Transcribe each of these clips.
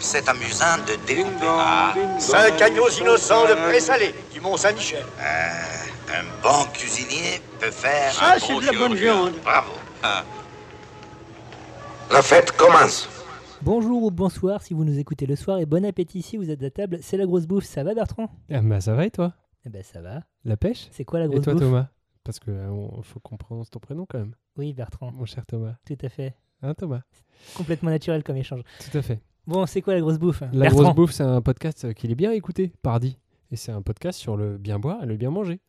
c'est amusant de découper. Ah, Cinq agneaux innocents de présalé du Mont-Saint-Michel. euh, un bon cuisinier peut faire Ça, un c'est bon de la bonne viande. Bravo. Ah. La fête commence. Bonjour ou bonsoir si vous nous écoutez le soir et bon appétit si vous êtes à table. C'est la grosse bouffe, ça va Bertrand? Ah bah ça va et toi? Eh ben ça va. La pêche? C'est quoi la Et grosse toi bouffe? Thomas? Parce que euh, on- faut qu'on prononce ton prénom quand même, Oui Bertrand, mon cher Thomas. tout à fait. Hein Thomas? Complètement naturel comme échange. Tout à fait. Bon, c'est quoi la grosse bouffe? La Bertrand grosse bouffe, c'est un podcast qu'il est bien écouté, pardi. Et c'est un podcast sur le bien boire et le bien manger.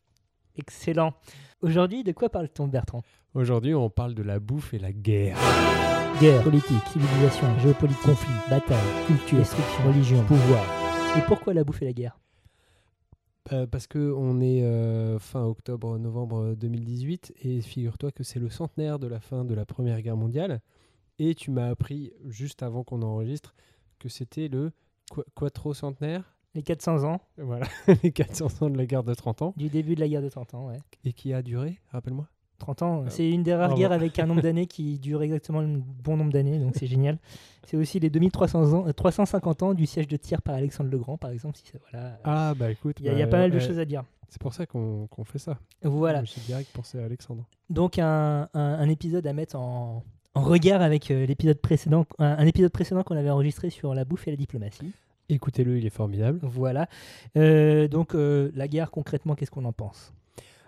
Excellent. Aujourd'hui, de quoi parle-t-on Bertrand? Aujourd'hui, on parle de la bouffe et la guerre. Guerre, politique, civilisation, géopolitique, conflit, bataille, culture, destruction, religion, pouvoir. Et pourquoi la bouffe et la guerre? Euh, parce que on est euh, fin octobre-novembre 2018 et figure-toi que c'est le centenaire de la fin de la Première Guerre mondiale. Et tu m'as appris juste avant qu'on enregistre que c'était le qua- quattro-centenaire. Les 400 ans Voilà, les 400 ans de la guerre de 30 ans. du début de la guerre de 30 ans, ouais. Et qui a duré, rappelle-moi 30 ans, Ah. c'est une des rares Bravo. guerres avec un nombre d'années qui dure exactement le bon nombre d'années, donc c'est génial. C'est aussi les 2300 ans, euh, 350 ans du siège de Tyr par Alexandre le Grand, par exemple. Si ça, voilà. Ah bah écoute, Il y, a- y a bah, pas mal de euh, choses à dire. C'est pour ça qu'on fait ça. Voilà. J'ai direct pensé à Alexandre. Donc un, un- un épisode à mettre en, en regard avec euh, l'épisode précédent, un, un épisode précédent qu'on avait enregistré sur la bouffe et la diplomatie. Écoutez-le, il est formidable. Voilà. Euh, donc euh, la guerre, concrètement, qu'est-ce qu'on en pense?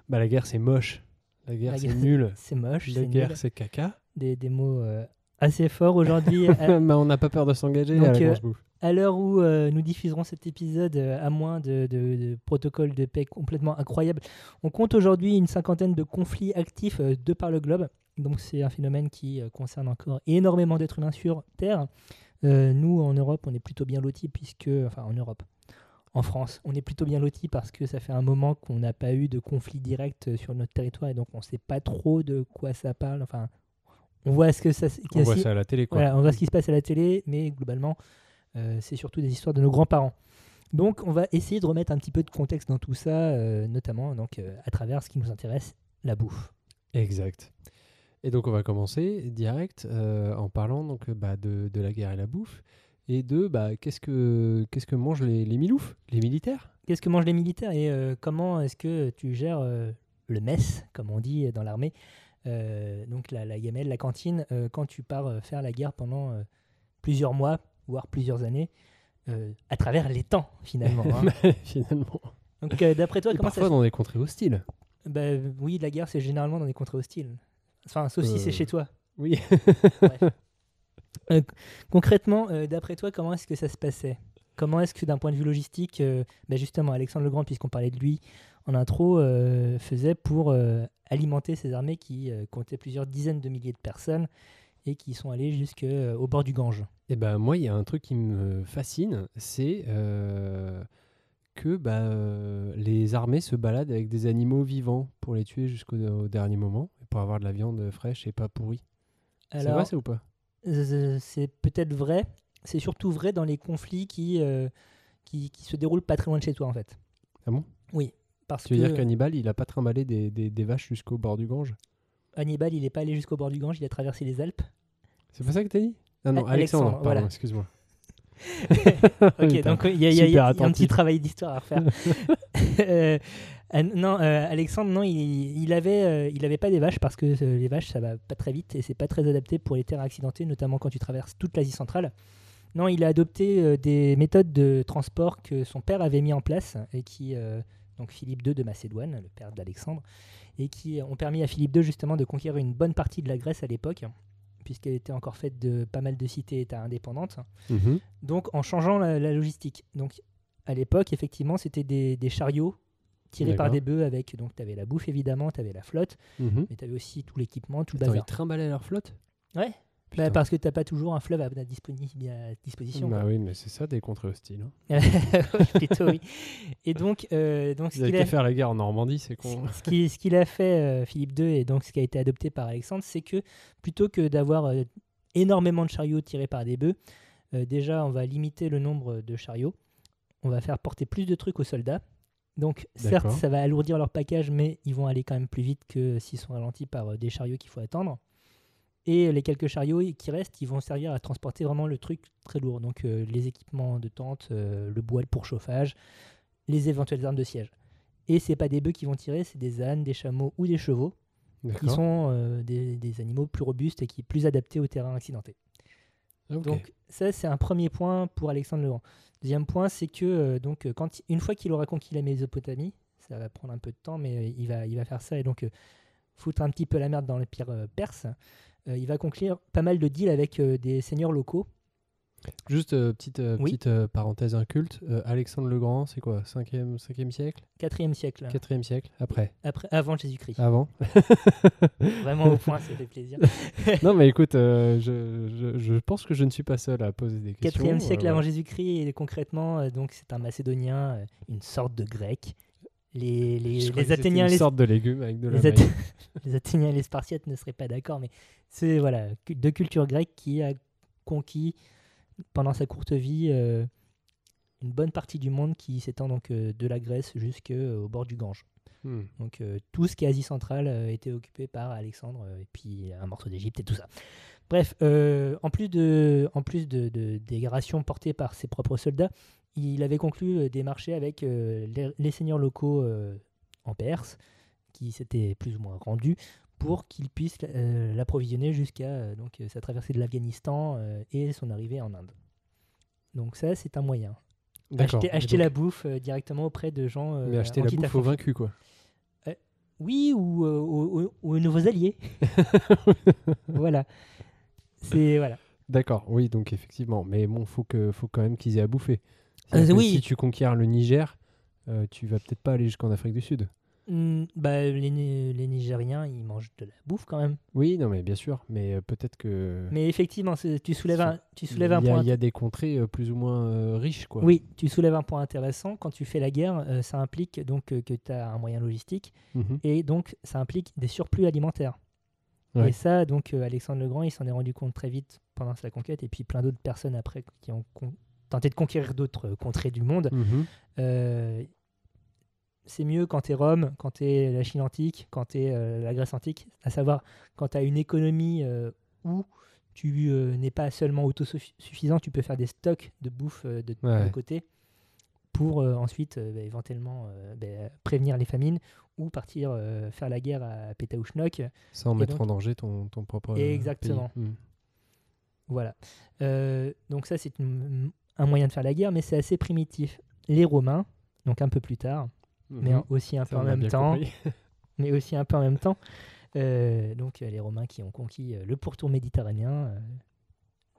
Bah la guerre c'est moche. La guerre c'est nul. C'est moche, La guerre c'est caca. Des, des mots euh, assez forts aujourd'hui. à- bah on n'a pas peur de s'engager à la grosse bouffe. À l'heure où nous diffuserons cet épisode, à moins de, de, de protocoles de paix complètement incroyables, on compte aujourd'hui une cinquantaine de conflits actifs de par le globe. Donc c'est un phénomène qui euh, concerne encore énormément d'êtres humains sur Terre. Euh, nous, en Europe, on est plutôt bien lotis puisque... Enfin, en Europe. En France, on est plutôt bien lotis parce que ça fait un moment qu'on n'a pas eu de conflit direct euh, sur notre territoire et donc on ne sait pas trop de quoi ça parle. Enfin, on voit ce que ça... On voit ça à la télé quoi. voilà, on voit ce qui se passe à la télé, mais globalement, euh, c'est surtout des histoires de nos grands-parents. Donc, on va essayer de remettre un petit peu de contexte dans tout ça, euh, notamment donc, à travers ce qui nous intéresse, la bouffe. Exact. Et donc on va commencer direct euh, en parlant donc bah, de, de la guerre et la bouffe et de bah, qu'est-ce que qu'est-ce que mangent les, les miloufs, les militaires? Qu'est-ce que mangent les militaires? Et euh, comment est-ce que tu gères euh, le mess, comme on dit dans l'armée, donc la, la gamelle, la cantine, quand tu pars faire la guerre pendant plusieurs mois, voire plusieurs années, à travers les temps, finalement. hein? Finalement. donc, d'après toi, Et comment ça parfois dans des contrées hostiles. Bah, oui, la guerre, c'est généralement dans des contrées hostiles. Enfin, sauf si c'est chez toi. Oui. Euh, concrètement, euh, d'après toi, comment est-ce que ça se passait? Comment est-ce que d'un point de vue logistique, euh, bah, justement, Alexandre le Grand, puisqu'on parlait de lui en intro, faisait pour alimenter ces armées qui comptaient plusieurs dizaines de milliers de personnes et qui sont allées jusqu'au bord du Gange? Et ben moi, il y a un truc qui me fascine, c'est euh, que bah, les armées se baladent avec des animaux vivants pour les tuer jusqu'au au dernier moment, pour avoir de la viande fraîche et pas pourrie. C'est vrai ça ou pas? euh, c'est peut-être vrai. C'est surtout vrai dans les conflits qui, euh, qui, qui se déroulent pas très loin de chez toi, en fait. Ah bon? Oui, parce Tu veux que dire qu'Hannibal, il a pas trimballé des, des- des vaches jusqu'au bord du Gange? Hannibal, il n'est pas allé jusqu'au bord du Gange, il a traversé les Alpes. C'est pas ça que t'as dit? Ah non, Alexandre, Alexandre, pardon, voilà. excuse-moi. Ok, donc il y a, y y un petit travail d'histoire à refaire. Euh, non, euh, Alexandre, non, il, il avait, euh, il avait pas des vaches parce que euh, les vaches, ça va pas très vite et c'est pas très adapté pour les terres accidentées, notamment quand tu traverses toute l'Asie centrale. Non, il a adopté des méthodes de transport que son père avait mis en place et qui, donc Philippe II de Macédoine, le père d'Alexandre, et qui ont permis à Philippe II justement de conquérir une bonne partie de la Grèce à l'époque, puisqu'elle était encore faite de pas mal de cités-États indépendantes Mhm. donc en changeant la, la logistique. Donc à l'époque, effectivement, c'était des, des chariots tirés par des bœufs avec. Donc tu avais la bouffe évidemment, tu avais la flotte, Mhm. mais tu avais aussi tout l'équipement, tout le Attends, ils bazar. trimballaient leur flotte? Ouais. Bah, parce que t'as pas toujours un fleuve à, disposition. Bah quoi. oui, mais c'est ça des contrées hostiles. hein. Oui, plutôt, oui. Et donc, euh, donc ce Vous qu'il a, faire la guerre en Normandie, c'est con. ce qui- ce qu'il a fait euh, Philippe II et donc ce qui a été adopté par Alexandre, c'est que plutôt que d'avoir euh, énormément de chariots tirés par des bœufs, déjà on va limiter le nombre de chariots, on va faire porter plus de trucs aux soldats. Donc certes, ça va alourdir leur package, mais ils vont aller quand même plus vite que s'ils sont ralentis par euh, des chariots qu'il faut attendre. Et les quelques chariots qui restent, ils vont servir à transporter vraiment le truc très lourd. Donc euh, les équipements de tente, euh, le bois pour chauffage, les éventuelles armes de siège. Et c'est pas des bœufs qui vont tirer, c'est des ânes, des chameaux ou des chevaux, qui sont euh, des, des animaux plus robustes et qui plus adaptés au terrain accidenté. Ok. Donc ça, c'est un premier point pour Alexandre le Grand. Deuxième point, c'est que euh, donc euh, quand une fois qu'il aura conquis la Mésopotamie, ça va prendre un peu de temps, mais euh, il va il va faire ça et donc foutre un petit peu la merde dans l'empire perse. Il va conclure pas mal de deals avec des seigneurs locaux. Juste euh, petite, euh, Oui. petite euh, parenthèse inculte. Euh, Alexandre le Grand, c'est quoi 5e, 5e siècle? 4e siècle, 4e siècle Après après, avant Jésus-Christ. Avant Vraiment au point, ça fait plaisir. Non, mais écoute, je, je, je pense que je ne suis pas seul à poser des questions. 4e siècle avant Jésus-Christ, et concrètement, donc c'est un Macédonien, une sorte de grec. Les, les, Athéniens, les, de légumes avec de la les, les Athéniens et les Spartiates ne seraient pas d'accord, mais c'est voilà, de culture grecque qui a conquis pendant sa courte vie euh, une bonne partie du monde qui s'étend donc euh, de la Grèce jusqu'au bord du Gange. Hmm. Donc euh, tout ce qui est Asie centrale euh, était occupé par Alexandre euh, et puis un morceau d'Égypte et tout ça. Bref, euh, en plus, de, en plus de, de- des rations portées par ses propres soldats, il avait conclu euh, des marchés avec euh, les, les seigneurs locaux euh, en Perse, qui s'étaient plus ou moins rendus, pour qu'il puisse euh, l'approvisionner jusqu'à euh, donc, euh, sa traversée de l'Afghanistan et son arrivée en Inde. Donc ça, c'est un moyen. Acheter, Et acheter donc- la bouffe directement auprès de gens. Mais acheter la bouffe aux vaincus, quoi. Oui, ou, aux, aux- aux nouveaux alliés. voilà. C'est voilà. D'accord, oui, donc effectivement. Mais bon, faut, que, faut quand même qu'ils aient à bouffer. Euh, oui. Si tu conquiers le Niger, euh, tu vas peut-être pas aller jusqu'en Afrique du Sud. Bah, les, les Nigériens, ils mangent de la bouffe quand même. Oui, non, mais bien sûr. Mais euh, peut-être que. Mais effectivement, tu soulèves un, tu soulèves un point. il y a des contrées euh, plus ou moins euh, riches, quoi. Oui, tu soulèves un point intéressant. Quand tu fais la guerre, euh, ça implique donc euh, que tu as un moyen logistique Mhm. et donc ça implique des surplus alimentaires. Ouais. Et ça, donc Alexandre le Grand, il s'en est rendu compte très vite pendant sa conquête et puis plein d'autres personnes après qui ont tenté de conquérir d'autres contrées du monde. Mhm. Euh, c'est mieux quand tu es Rome, quand tu es la Chine antique, quand tu es la Grèce antique, à savoir quand tu as une économie euh, où tu euh, n'es pas seulement autosuffisant, tu peux faire des stocks de bouffe euh, de, de Ouais. côté pour euh, ensuite euh, bah, éventuellement euh, bah, prévenir les famines ou partir euh, faire la guerre à Pétaouchnok. Sans Et mettre donc- en danger ton, ton propre. euh, Exactement. pays. Mhm. Voilà. Euh, donc ça, c'est un moyen de faire la guerre, mais c'est assez primitif. Les Romains, donc un peu plus tard, mais Mhm. aussi un Ça, peu en même temps, mais aussi un peu en même temps. Euh, donc euh, les Romains qui ont conquis euh, le pourtour méditerranéen. euh,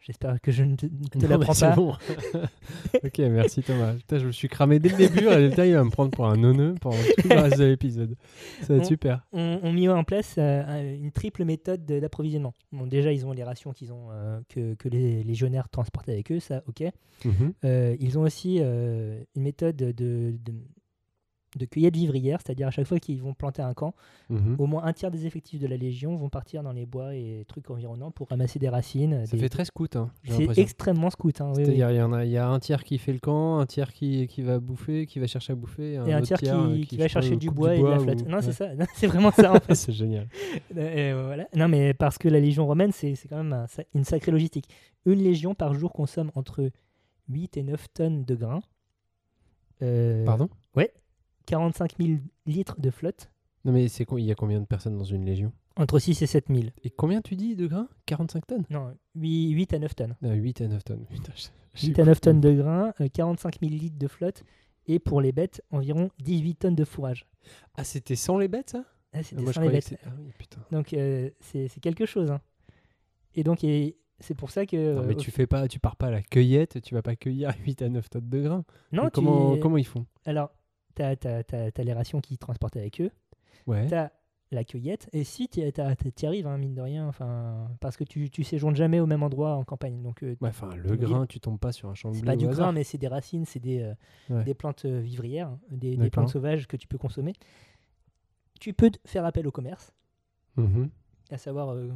J'espère que je ne te, te mais l'apprends pas. bon. ok, merci Thomas. Putain, je me suis cramé dès le début. Résultat, il va me prendre pour un neuneu pendant tout le reste de l'épisode. Ça va être super. On, on mis en place euh, un- une triple méthode de- d'approvisionnement. Bon, déjà, ils ont les rations qu'ils ont euh, que, que les légionnaires transportent avec eux, ça, ok. Mhm. Euh, ils ont aussi une méthode de, de, de cueillette vivrière, c'est-à-dire à chaque fois qu'ils vont planter un camp, Mhm. au moins un tiers des effectifs de la Légion vont partir dans les bois et trucs environnants pour ramasser des racines. Ça des- fait très scout, hein, C'est extrêmement scout. hein, oui, oui. C'est-à-dire, il y, en a, il y a un tiers qui fait le camp, un tiers qui, qui va bouffer, qui va chercher à bouffer, Et un autre tiers qui, euh, qui va chercher du bois et de la ou- flotte. Non, c'est ouais. ça. C'est vraiment ça en fait. c'est génial. Voilà. Non, mais parce que la Légion romaine, c'est c'est quand même un une sacrée logistique. Une Légion par jour consomme entre 8 et 9 tonnes de grains. Euh, Pardon? 45 000 litres de flotte. Non, mais c'est il y a combien de personnes dans une légion? Entre 6 et 7 000. Et combien tu dis de grains? 45 tonnes? Non, 8, 8 à 9 tonnes. Ah, 8 à 9 tonnes. Putain, je- j'ai 8 à 9 compris. tonnes de grains, euh, 45 000 litres de flotte. Et pour les bêtes, environ 18 tonnes de fourrage. Ah, c'était sans les bêtes, ça? Ah, Ah, C'était je sans les bêtes. Ah oui. Donc euh, c'est quelque chose. hein. Et donc et c'est pour ça que. Non, mais euh, tu fais pas, tu pars pas à la cueillette, tu vas pas cueillir 8 à 9 tonnes de grains. non, tu- comment, comment ils font? Alors, tu as, les rations qui transportent avec eux. Ouais. tu as la cueillette. Et si tu y arrives, hein, mine de rien, enfin, parce que tu, tu séjournes jamais au même endroit en campagne. Donc, euh, Ouais, enfin, le Comme dit, grain, tu tombes pas sur un champ de c'est blé pas au du hasard. grain, mais c'est des racines, c'est des, euh, Ouais. des plantes euh, vivrières, hein, des, plantes sauvages que tu peux consommer. Tu peux faire appel au commerce, Mhm. à savoir euh,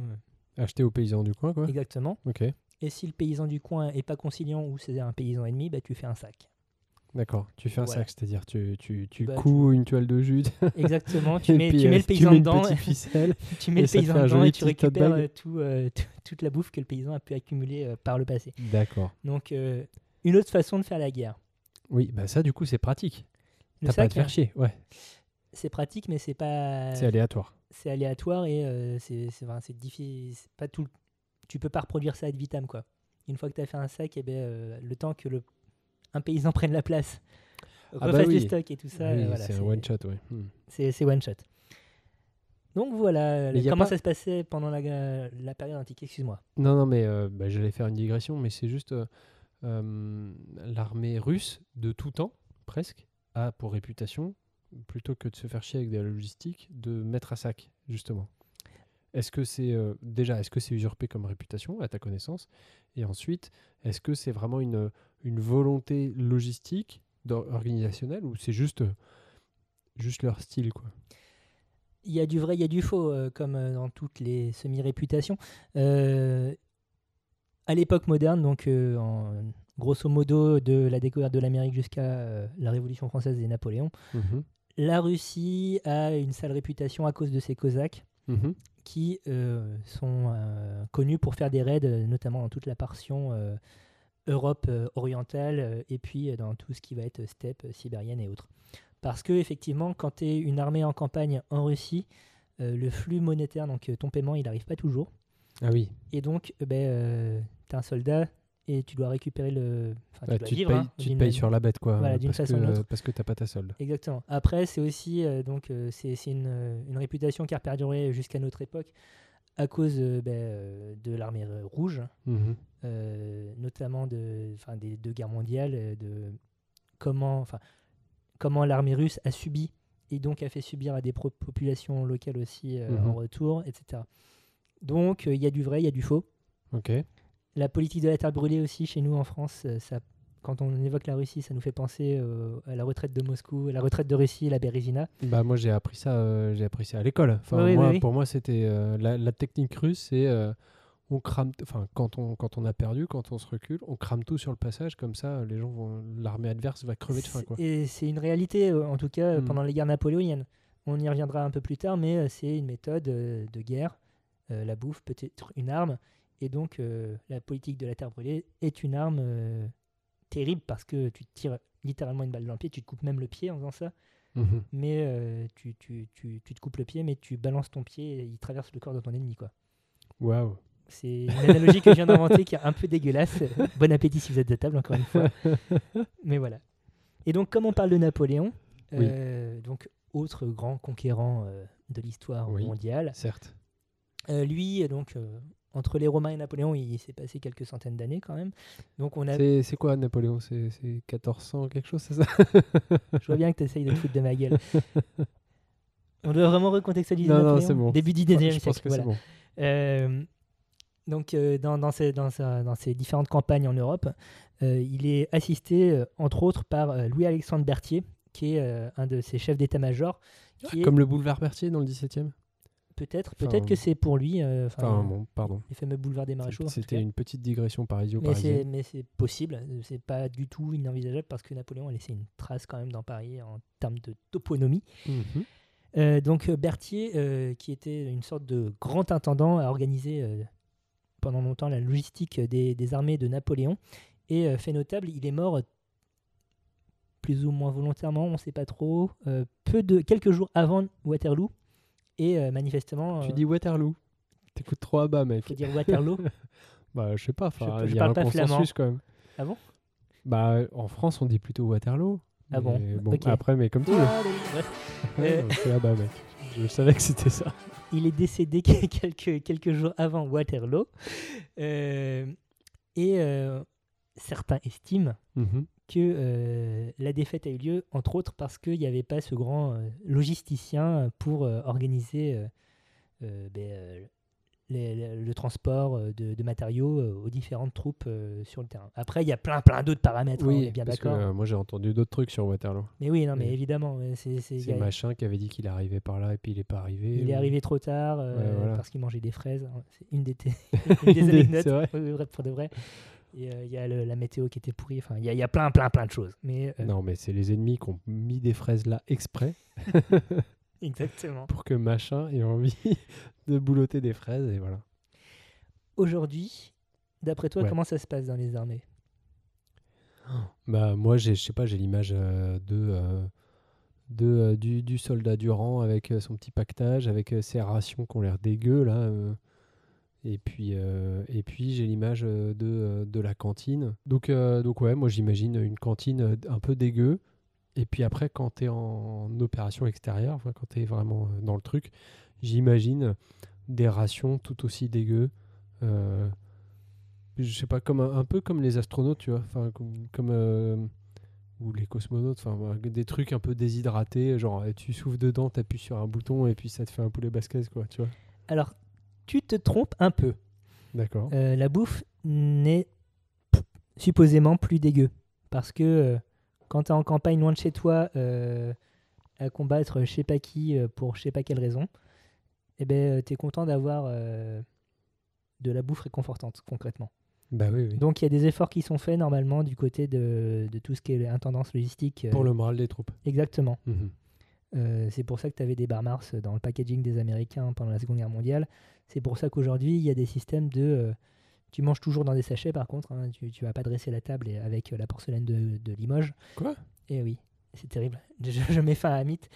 Acheter aux paysans du coin, quoi. exactement. Ok. Et si le paysan du coin est pas conciliant ou c'est un paysan ennemi, bah, tu fais un sac. D'accord. Tu fais un Voilà. sac, c'est-à-dire tu, tu, tu Bah, couds une toile de jute. Exactement. Tu et mets, puis, tu euh, mets le paysan dedans. tu mets et le paysan dedans et tu récupères euh, tout, euh, tout- toute la bouffe que le paysan a pu accumuler euh, par le passé. D'accord. Donc, euh, une autre façon de faire la guerre. Oui, bah ça du coup c'est pratique. T'as pas à te faire hein, chier. Ouais. c'est pratique, mais c'est pas. C'est aléatoire. c'est aléatoire et euh, c'est difficile. Pas tout. Tu peux pas reproduire ça ad vitam quoi. Une fois que tu as fait un sac, eh ben, euh, le temps que le un paysan prenne la place, bah refasse oui. des stocks et tout ça, Oui, euh, voilà, c'est un one shot, ouais. Hmm. c'est one shot. Donc voilà, Mais a comment pas- ça se passait pendant la, la période antique, excuse-moi. Non, non, mais euh, bah, j'allais faire une digression, mais c'est juste euh, euh, l'armée russe de tout temps, presque, a pour réputation, plutôt que de se faire chier avec de la logistique, de mettre à sac, justement. Est-ce que c'est euh, déjà, est-ce que c'est usurpé comme réputation, à ta connaissance? Et ensuite, est-ce que c'est vraiment une, une volonté logistique, organisationnelle, ou c'est juste, euh, juste leur style, quoi? Il y a du vrai, il y a du faux, euh, comme euh, dans toutes les semi-réputations. Euh, à l'époque moderne, donc euh, en, grosso modo de la découverte de l'Amérique jusqu'à la Révolution française et Napoléon, Mhm. la Russie a une sale réputation à cause de ses Cosaques Mhm. qui sont connus pour faire des raids, notamment dans toute la portion Europe euh, orientale euh, et puis euh, dans tout ce qui va être steppe sibérienne et autres. Parce que effectivement, quand tu es une armée en campagne en Russie, le flux monétaire, donc ton paiement, il n'arrive pas toujours. Ah oui, Et donc, ben, tu es un soldat et tu dois récupérer le. enfin, Ah, dois tu, te vivre, payes, hein, tu te d'une- payes sur la bête, quoi. Voilà, d'une parce façon que, Parce que t'as pas ta solde. Exactement. Après, c'est aussi euh, donc euh, c'est c'est une, une réputation qui a perduré jusqu'à notre époque à cause euh, ben, euh, de l'armée euh, rouge, Mhm. euh, notamment de, des deux guerres mondiales, de comment, comment l'armée russe a subi et donc a fait subir à des populations locales aussi Mhm. en retour, etc. Donc il y a du vrai, il y a du faux. Ok. La politique de la terre brûlée aussi chez nous en France, ça, quand on évoque la Russie, ça nous fait penser euh, à la retraite de Moscou, à la retraite de Russie la Bérésina. Bah moi j'ai appris ça, euh, j'ai appris ça à l'école. Enfin, Oui, oui, moi, oui. pour moi c'était euh, la, la technique russe, c'est on crame, enfin quand on quand on a perdu, quand on se recule, on crame tout sur le passage, comme ça les gens vont, l'armée adverse va crever de faim quoi. Et c'est une réalité, en tout cas, euh, Mm. pendant les guerres napoléoniennes. On y reviendra un peu plus tard, mais c'est une méthode de guerre. La bouffe peut être une arme, et donc la politique de la terre brûlée est une arme terrible parce que tu te tires littéralement une balle dans le pied, tu te coupes même le pied en faisant ça, Mhm. mais euh, tu, tu, tu, tu te coupes le pied, mais tu balances ton pied et il traverse le corps de ton ennemi. quoi. Waouh. C'est une analogie que je viens d'inventer qui est un peu dégueulasse. Bon appétit si vous êtes de table, encore une fois. Mais voilà. Et donc, comme on parle de Napoléon, Oui. euh, donc autre grand conquérant euh, de l'histoire Oui. mondiale, Certes. euh, lui, donc entre les Romains et Napoléon, il s'est passé quelques centaines d'années quand même. Donc, on a, C'est quoi Napoléon? C'est c'est 1400 quelque chose, c'est ça? Je vois bien que tu essayes de te foutre de ma gueule. On doit vraiment recontextualiser Non, non, Napoléon. c'est bon. Début du Je 19e pense siècle. que voilà. bon. Euh, donc, euh, dans, dans, ses différentes campagnes en Europe, euh, il est assisté, entre autres, par Louis-Alexandre Berthier, qui est un de ses chefs d'état-major. est Comme le boulevard Berthier dans le 17e Peut-être, enfin, peut-être que c'est pour lui, euh, enfin, bon, pardon. les fameux boulevards des maréchaux. C'était une petite digression c'est, parisio-parisienne. mais c'est possible, euh, c'est pas du tout inenvisageable parce que Napoléon a laissé une trace quand même dans Paris en termes de toponymie. Mhm. Euh, donc Berthier, euh, qui était une sorte de grand intendant, a organisé pendant longtemps la logistique des, des armées de Napoléon. Et fait notable, il est mort plus ou moins volontairement, on ne sait pas trop, peu de, quelques jours avant Waterloo. Et euh, manifestement, Tu euh, dis Waterloo. T'écoutes trop à bas, mec. faut dire Waterloo. Bah, je sais pas, il y a parle un pas consensus flamand. quand même. Ah bon? Bah, en France, on dit plutôt Waterloo. Ah bon Ok. Après, mais comme tu veux. Ouais, Euh, à bas, mec. Je savais que c'était ça. il est décédé quelques, quelques jours avant Waterloo. Euh, et euh, certains estiment Mhm. Que euh, la défaite a eu lieu, entre autres parce qu'il n'y avait pas ce grand euh, logisticien pour euh, organiser ben, les- les- le transport de, de matériaux aux différentes troupes euh, sur le terrain. Après, il y a plein, plein d'autres paramètres, hein, on Oui, est bien d'accord. euh, moi j'ai entendu d'autres trucs sur Waterloo. Mais oui, non, mais mais- évidemment, c'est, machin qui avait dit qu'il arrivait par là et puis il est pas arrivé. il est arrivé trop tard euh, Ouais, voilà. parce qu'il mangeait des fraises. hein. C'est une des, une des anecdotes. Oui, oui, vrai, pour de vrai. Euh, il y a le- la météo qui était pourrie. Enfin, il y, a- il y a plein, plein, plein de choses. Mais euh, Non, mais c'est les ennemis qui ont mis des fraises là exprès exactement. pour que machin ait envie de boulotter des fraises et voilà. Aujourd'hui, d'après toi, Ouais. comment ça se passe dans les armées? Bah moi j'ai je sais pas j'ai l'image euh, de euh, de du, du soldat du rang avec son petit pactage avec ses rations qui ont l'air dégueu là et puis euh, et puis j'ai l'image euh, de euh, de la cantine. Donc donc ouais moi j'imagine une cantine un peu dégueu. Et puis après quand tu es en, opération extérieure quand tu es vraiment dans le truc j'imagine des rations tout aussi dégueu euh, je sais pas comme un, peu comme les astronautes tu vois enfin comme, ou les cosmonautes enfin voilà, des trucs un peu déshydratés genre euh, tu souffles dedans t'appuies sur un bouton et puis ça te fait un poulet basquez quoi tu vois. Alors, tu te trompes un peu. d'accord Euh, la bouffe n'est supposément plus dégueu. Parce que euh, quand tu es en campagne loin de chez toi, euh, à combattre je sais pas qui pour je sais pas quelle raison, eh ben, tu es content d'avoir de la bouffe réconfortante, concrètement. bah oui, oui. Donc il y a des efforts qui sont faits normalement du côté de, de tout ce qui est intendance logistique. pour le moral des troupes Exactement. Mhm. Euh, c'est pour ça que tu avais des bar Mars dans le packaging des Américains pendant la Seconde Guerre mondiale. C'est pour ça qu'aujourd'hui, il y a des systèmes de... euh, tu manges toujours dans des sachets par contre, hein, tu ne vas pas dresser la table avec la porcelaine de, de Limoges. Quoi? Eh oui, c'est terrible. Je, je mets fin à un mythe.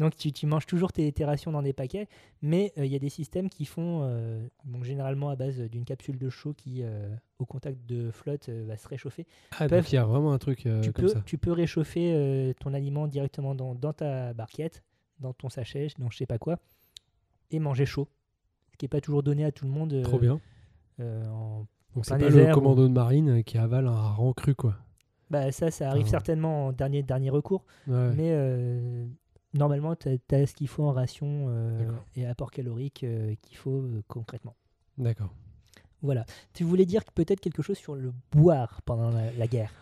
Donc tu, tu manges toujours tes, tes rations dans des paquets, mais euh, il y a des systèmes qui font, euh, donc généralement à base d'une capsule de chaud qui, euh, au contact de flotte, va se réchauffer. ah Peuvent- donc il y a vraiment un truc tu, comme peux, ça tu peux réchauffer ton aliment directement dans, dans ta barquette, dans ton sachet, dans je sais pas quoi, et manger chaud. Ce qui n'est pas toujours donné à tout le monde. trop bien en- donc c'est pas le commando de marine qui avale un rang cru quoi Bah, ça, ça arrive Ah ouais. certainement en dernier, dernier recours, ouais. mais euh, normalement, tu as, ce qu'il faut en ration euh, et apport calorique euh, qu'il faut euh, concrètement. d'accord Voilà. Tu voulais dire peut-être quelque chose sur le boire pendant la, la guerre?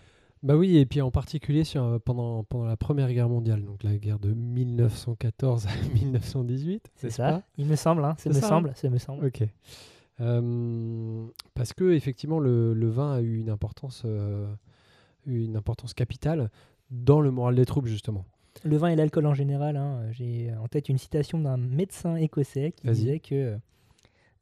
Bah oui, et puis en particulier sur, pendant, pendant la Première Guerre mondiale, donc la guerre de 1914 à 1918, C'est ça pas? Il me semble, hein, ça me ça, hein semble, ça me semble. Ok. Parce que effectivement, le, le vin a eu une importance, une importance capitale dans le moral des troupes justement. Le vin et l'alcool en général, hein, j'ai en tête une citation d'un médecin écossais qui disait que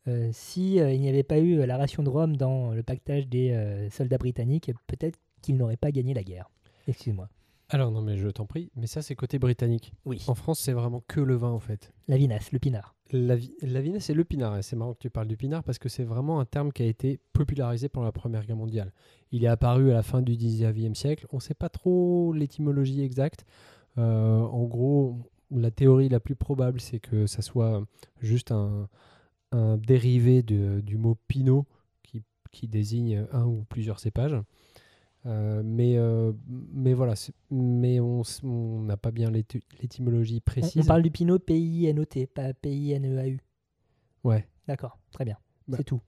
euh, si euh, il n'y avait pas eu euh, la ration de rhum dans le pactage des euh, soldats britanniques, peut-être qu'ils n'auraient pas gagné la guerre. Excuse-moi. Alors non, mais je t'en prie, mais ça c'est côté britannique. Oui, En France, c'est vraiment que le vin en fait. la vinasse, le pinard. La, vi- la vinasse, c'est le pinard. Et c'est marrant que tu parles du pinard parce que c'est vraiment un terme qui a été popularisé pendant la Première Guerre mondiale. Il est apparu à la fin du 19e siècle. On ne sait pas trop l'étymologie exacte. Euh, en gros, la théorie la plus probable, c'est que ça soit juste un, un dérivé de- du mot pinot qui, qui désigne un ou plusieurs cépages. Euh, mais, euh, mais voilà, mais on n'a pas bien l'éty- l'étymologie précise. on parle du pinot P-I-N-O-T, pas P-I-N-E-A-U. Ouais. D'accord, très bien. Bah, C'est tout.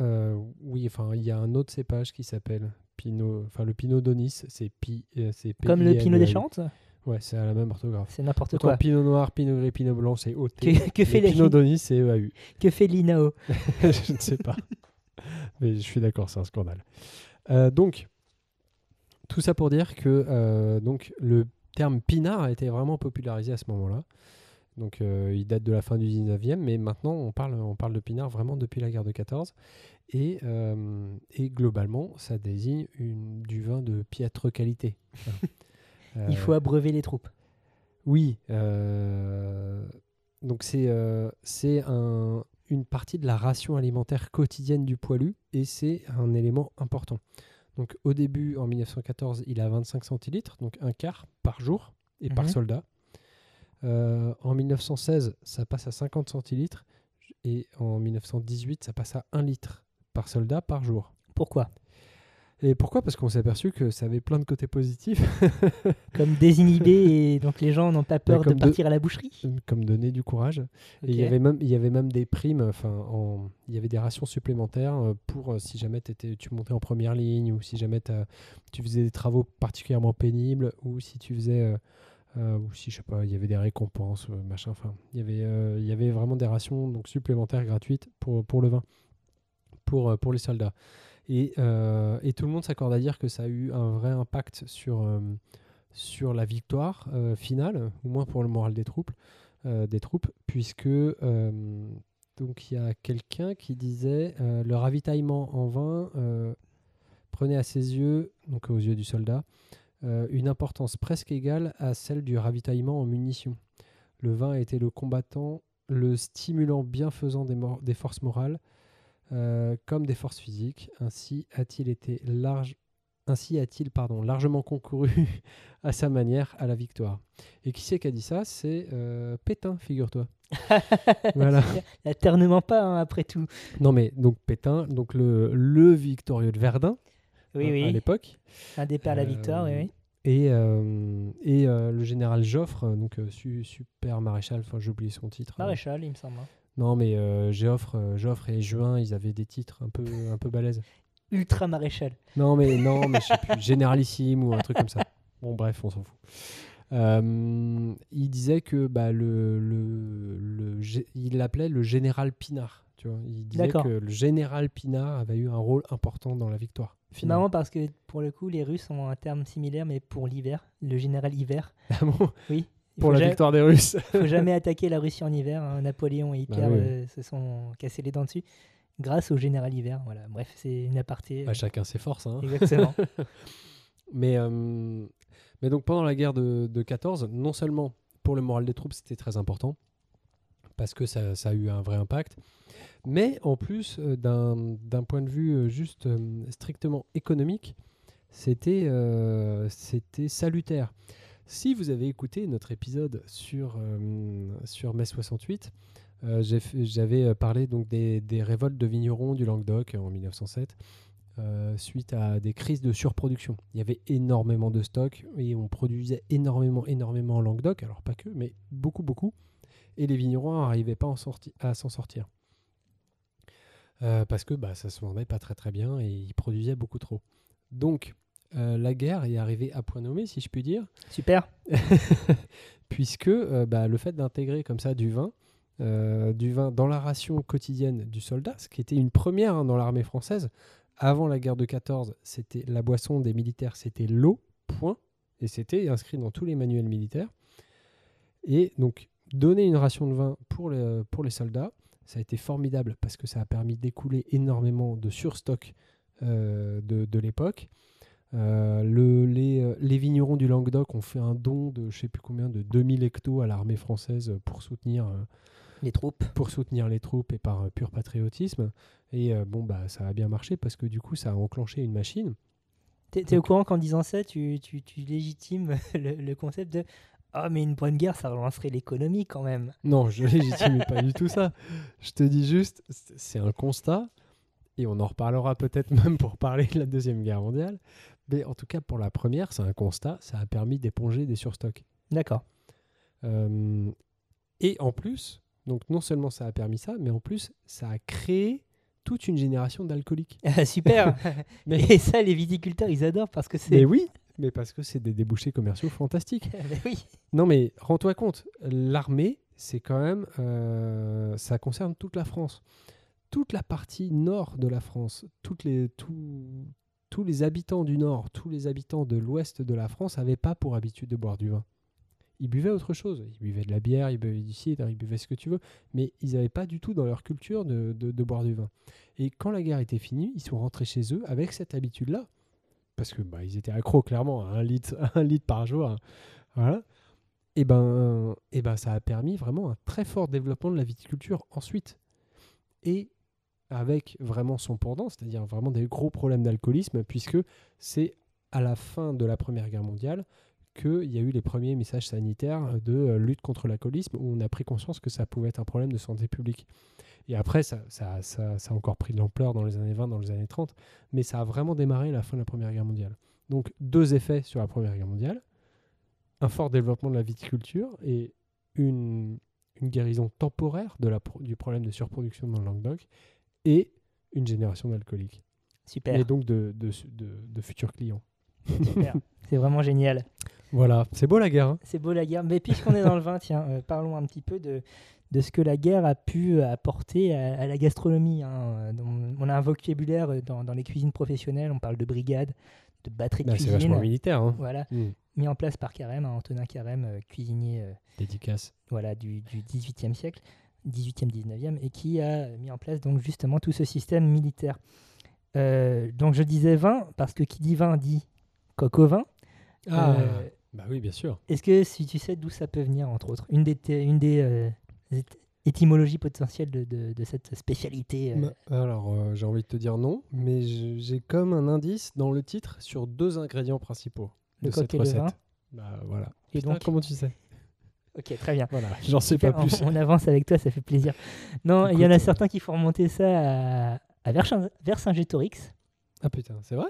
Euh, oui, enfin, il y a un autre cépage qui s'appelle Pinot. Enfin, le Pinot d'Onis, c'est Pi. euh, c'est Comme le pinot des. Charentes Ouais, c'est à la même orthographe. C'est n'importe quoi. Pinot noir, Pinot gris, Pinot blanc, c'est OT. Que, que fait, Pinot d'Onis, c'est EAU. que fait l'INAO? Je ne sais pas. Mais je suis d'accord, c'est un scandale. Euh, donc, tout ça pour dire que euh, donc, le terme pinard a été vraiment popularisé à ce moment-là. Donc, euh, il date de la fin du 19e, mais maintenant, on parle, on parle de pinard vraiment depuis la guerre de 14. Et, et globalement, ça désigne une, du vin de piètre qualité. Euh, Il faut abreuver les troupes. oui. euh, donc c'est euh, c'est un- une partie de la ration alimentaire quotidienne du poilu et c'est un élément important. Donc au début, en 1914, il a 25 centilitres, donc un quart par jour et par Mhm. soldat. Euh, en 1916, ça passe à 50 centilitres et en 1918, ça passe à 1 litre par soldat par jour. Pourquoi? Et pourquoi? Parce qu'on s'est aperçu que ça avait plein de côtés positifs. Comme désinhibé et donc les gens n'ont pas peur de partir à la boucherie comme donner du courage. Et il y avait même il y avait même des primes enfin en il y avait des rations supplémentaires euh, pour euh, si jamais tu montais en première ligne ou si jamais tu faisais des travaux particulièrement pénibles ou si tu faisais euh, euh, ou si je sais pas il y avait des récompenses machin enfin il y avait euh, il y avait vraiment des rations donc supplémentaires gratuites pour pour le vin pour pour les soldats Et, euh, et tout le monde s'accorde à dire que ça a eu un vrai impact sur, euh, sur la victoire euh, finale, au moins pour le moral des troupes, des troupes puisque donc il y a quelqu'un qui disait le ravitaillement en vin prenait à ses yeux, donc aux yeux du soldat, une importance presque égale à celle du ravitaillement en munitions. Le vin était le combattant, le stimulant bienfaisant des forces morales, euh, comme des forces physiques. Ainsi a-t-il été large, ainsi a-t-il pardon largement concouru à sa manière à la victoire. Et qui c'est qui a dit ça? C'est euh, Pétain, figure-toi. Voilà. L'aternement pas, hein, après tout. Non mais donc Pétain, donc le, le victorieux de Verdun Oui, hein, à l'époque. Un départ à la victoire, oui, oui. Et, euh, et euh, le général Joffre, donc euh, su- super maréchal, enfin j'ai oublié son titre. Maréchal, il me semble. Non mais euh, Joffre, euh, Joffre et Juin, ils avaient des titres un peu, un peu balèzes. Ultra maréchal. Non mais non mais je sais plus, généralissime ou un truc comme ça. Bon bref, on s'en fout. Euh, il disait que bah, le, le, le il l'appelait le général Pinard. Tu vois, il disait que le général Pinard avait eu un rôle important dans la victoire. C'est finale. marrant parce que pour le coup, les Russes ont un terme similaire, mais pour l'hiver, le général hiver. Ah bon? Oui. Il pour la victoire des Russes. faut jamais attaquer la Russie en hiver. hein. Napoléon et Hitler Bah oui. euh, se sont cassés les dents dessus grâce au général hiver. Voilà. Bref, c'est une aparté. Bah, chacun ses forces. Hein. Exactement. Mais, euh, mais donc pendant la guerre de, de 14, non seulement pour le moral des troupes c'était très important, parce que ça, ça a eu un vrai impact, mais en plus euh, d'un point de vue euh, juste euh, strictement économique, c'était euh, c'était salutaire. Si vous avez écouté notre épisode sur, euh, sur mai 68, euh, j'avais euh, parlé donc des, des révoltes de vignerons du Languedoc en 1907 euh, suite à des crises de surproduction. Il y avait énormément de stocks et on produisait énormément, énormément en Languedoc, alors pas que, mais beaucoup, beaucoup. Et les vignerons n'arrivaient pas en à s'en sortir. Parce que bah, ça se vendait pas très très bien et ils produisaient beaucoup trop. Donc euh, la guerre est arrivée à point nommé, si je puis dire, Super. puisque euh, bah, le fait d'intégrer comme ça du vin, euh, du vin dans la ration quotidienne du soldat, ce qui était une première hein, dans l'armée française. Avant la guerre de 14, c'était la boisson des militaires, c'était l'eau, point, et c'était inscrit dans tous les manuels militaires. Et donc donner une ration de vin pour les, pour les soldats, ça a été formidable parce que ça a permis d'écouler énormément de surstock de, de l'époque. Euh, le- les, euh, les vignerons du Languedoc ont fait un don de je sais plus combien de 2000 hectos à l'armée française pour soutenir, euh, Les troupes. pour soutenir les troupes et par euh, pur patriotisme. Et bon, bah, ça a bien marché parce que du coup, ça a enclenché une machine. T'es au courant qu'en disant ça, tu, tu, tu légitimes le, le concept de Ah, mais une bonne guerre, ça relancerait l'économie quand même. Non, je légitime pas du tout ça. Je te dis juste, c'est un constat, et on en reparlera peut-être même pour parler de la Deuxième Guerre mondiale. Mais en tout cas, pour la première, c'est un constat, ça a permis d'éponger des surstocks. D'accord. Euh, et en plus, donc non seulement ça a permis ça, mais en plus, ça a créé toute une génération d'alcooliques. Super. Mais- Et ça, les viticulteurs, ils adorent parce que c'est. Mais oui, mais parce que c'est des débouchés commerciaux fantastiques. Mais oui. Non, mais rends-toi compte, l'armée, c'est quand même. euh, ça concerne toute la France. Toute la partie nord de la France, toutes les, tous- tous les habitants du nord, tous les habitants de l'ouest de la France n'avaient pas pour habitude de boire du vin. Ils buvaient autre chose. Ils buvaient de la bière, ils buvaient du cidre, ils buvaient ce que tu veux. Mais ils n'avaient pas du tout dans leur culture de, boire du vin. Et quand la guerre était finie, ils sont rentrés chez eux avec cette habitude-là. Parce que bah, ils étaient accros clairement à un litre, un litre par jour. hein. Voilà et ben, et ben ça a permis vraiment un très fort développement de la viticulture ensuite. Et avec vraiment son pendant, c'est-à-dire vraiment des gros problèmes d'alcoolisme, puisque c'est à la fin de la Première Guerre mondiale qu'il y a eu les premiers messages sanitaires de euh, lutte contre l'alcoolisme, où on a pris conscience que ça pouvait être un problème de santé publique. Et après, ça, a encore pris de l'ampleur dans les années 20, dans les années 30, mais ça a vraiment démarré à la fin de la Première Guerre mondiale. Donc deux effets sur la Première Guerre mondiale un fort développement de la viticulture et une, guérison temporaire du problème de surproduction dans le Languedoc et une génération d'alcooliques. Super. Et donc de, de, de- de futurs clients. Super. C'est vraiment génial. Voilà, c'est beau la guerre. hein C'est beau la guerre. Mais puisqu'on est dans le vin, tiens, euh, parlons un petit peu de, de ce que la guerre a pu apporter à, à la gastronomie. hein. On a un vocabulaire dans, dans les cuisines professionnelles, on parle de brigade, de batterie de Bah, c'est vachement cuisine, militaire. Hein. voilà, Mm. mis en place par Carême, hein, Antonin Carême, euh, cuisinier euh, Dédicace. voilà, du, du 18e siècle, 18e, 19e, et qui a mis en place donc justement tout ce système militaire. Euh, donc je disais vin, parce que qui dit vin dit coq au vin. Ah, Euh, bah oui, bien sûr. Est-ce que si tu sais d'où ça peut venir, entre autres Une des, une des euh, ét- étymologies potentielles de, de- de cette spécialité Ma- Alors, j'ai envie de te dire non, mais j'ai comme un indice dans le titre sur deux ingrédients principaux Le de coq cette et le recette. vin. Bah voilà. Et Putain, donc, comment tu sais? Ok, très bien. Voilà, j'en sais pas on- plus. On, avance avec toi, ça fait plaisir. Non, il y en a euh, certains qui font remonter ça à, à Vercin- Vercingétorix. Ah putain, c'est vrai?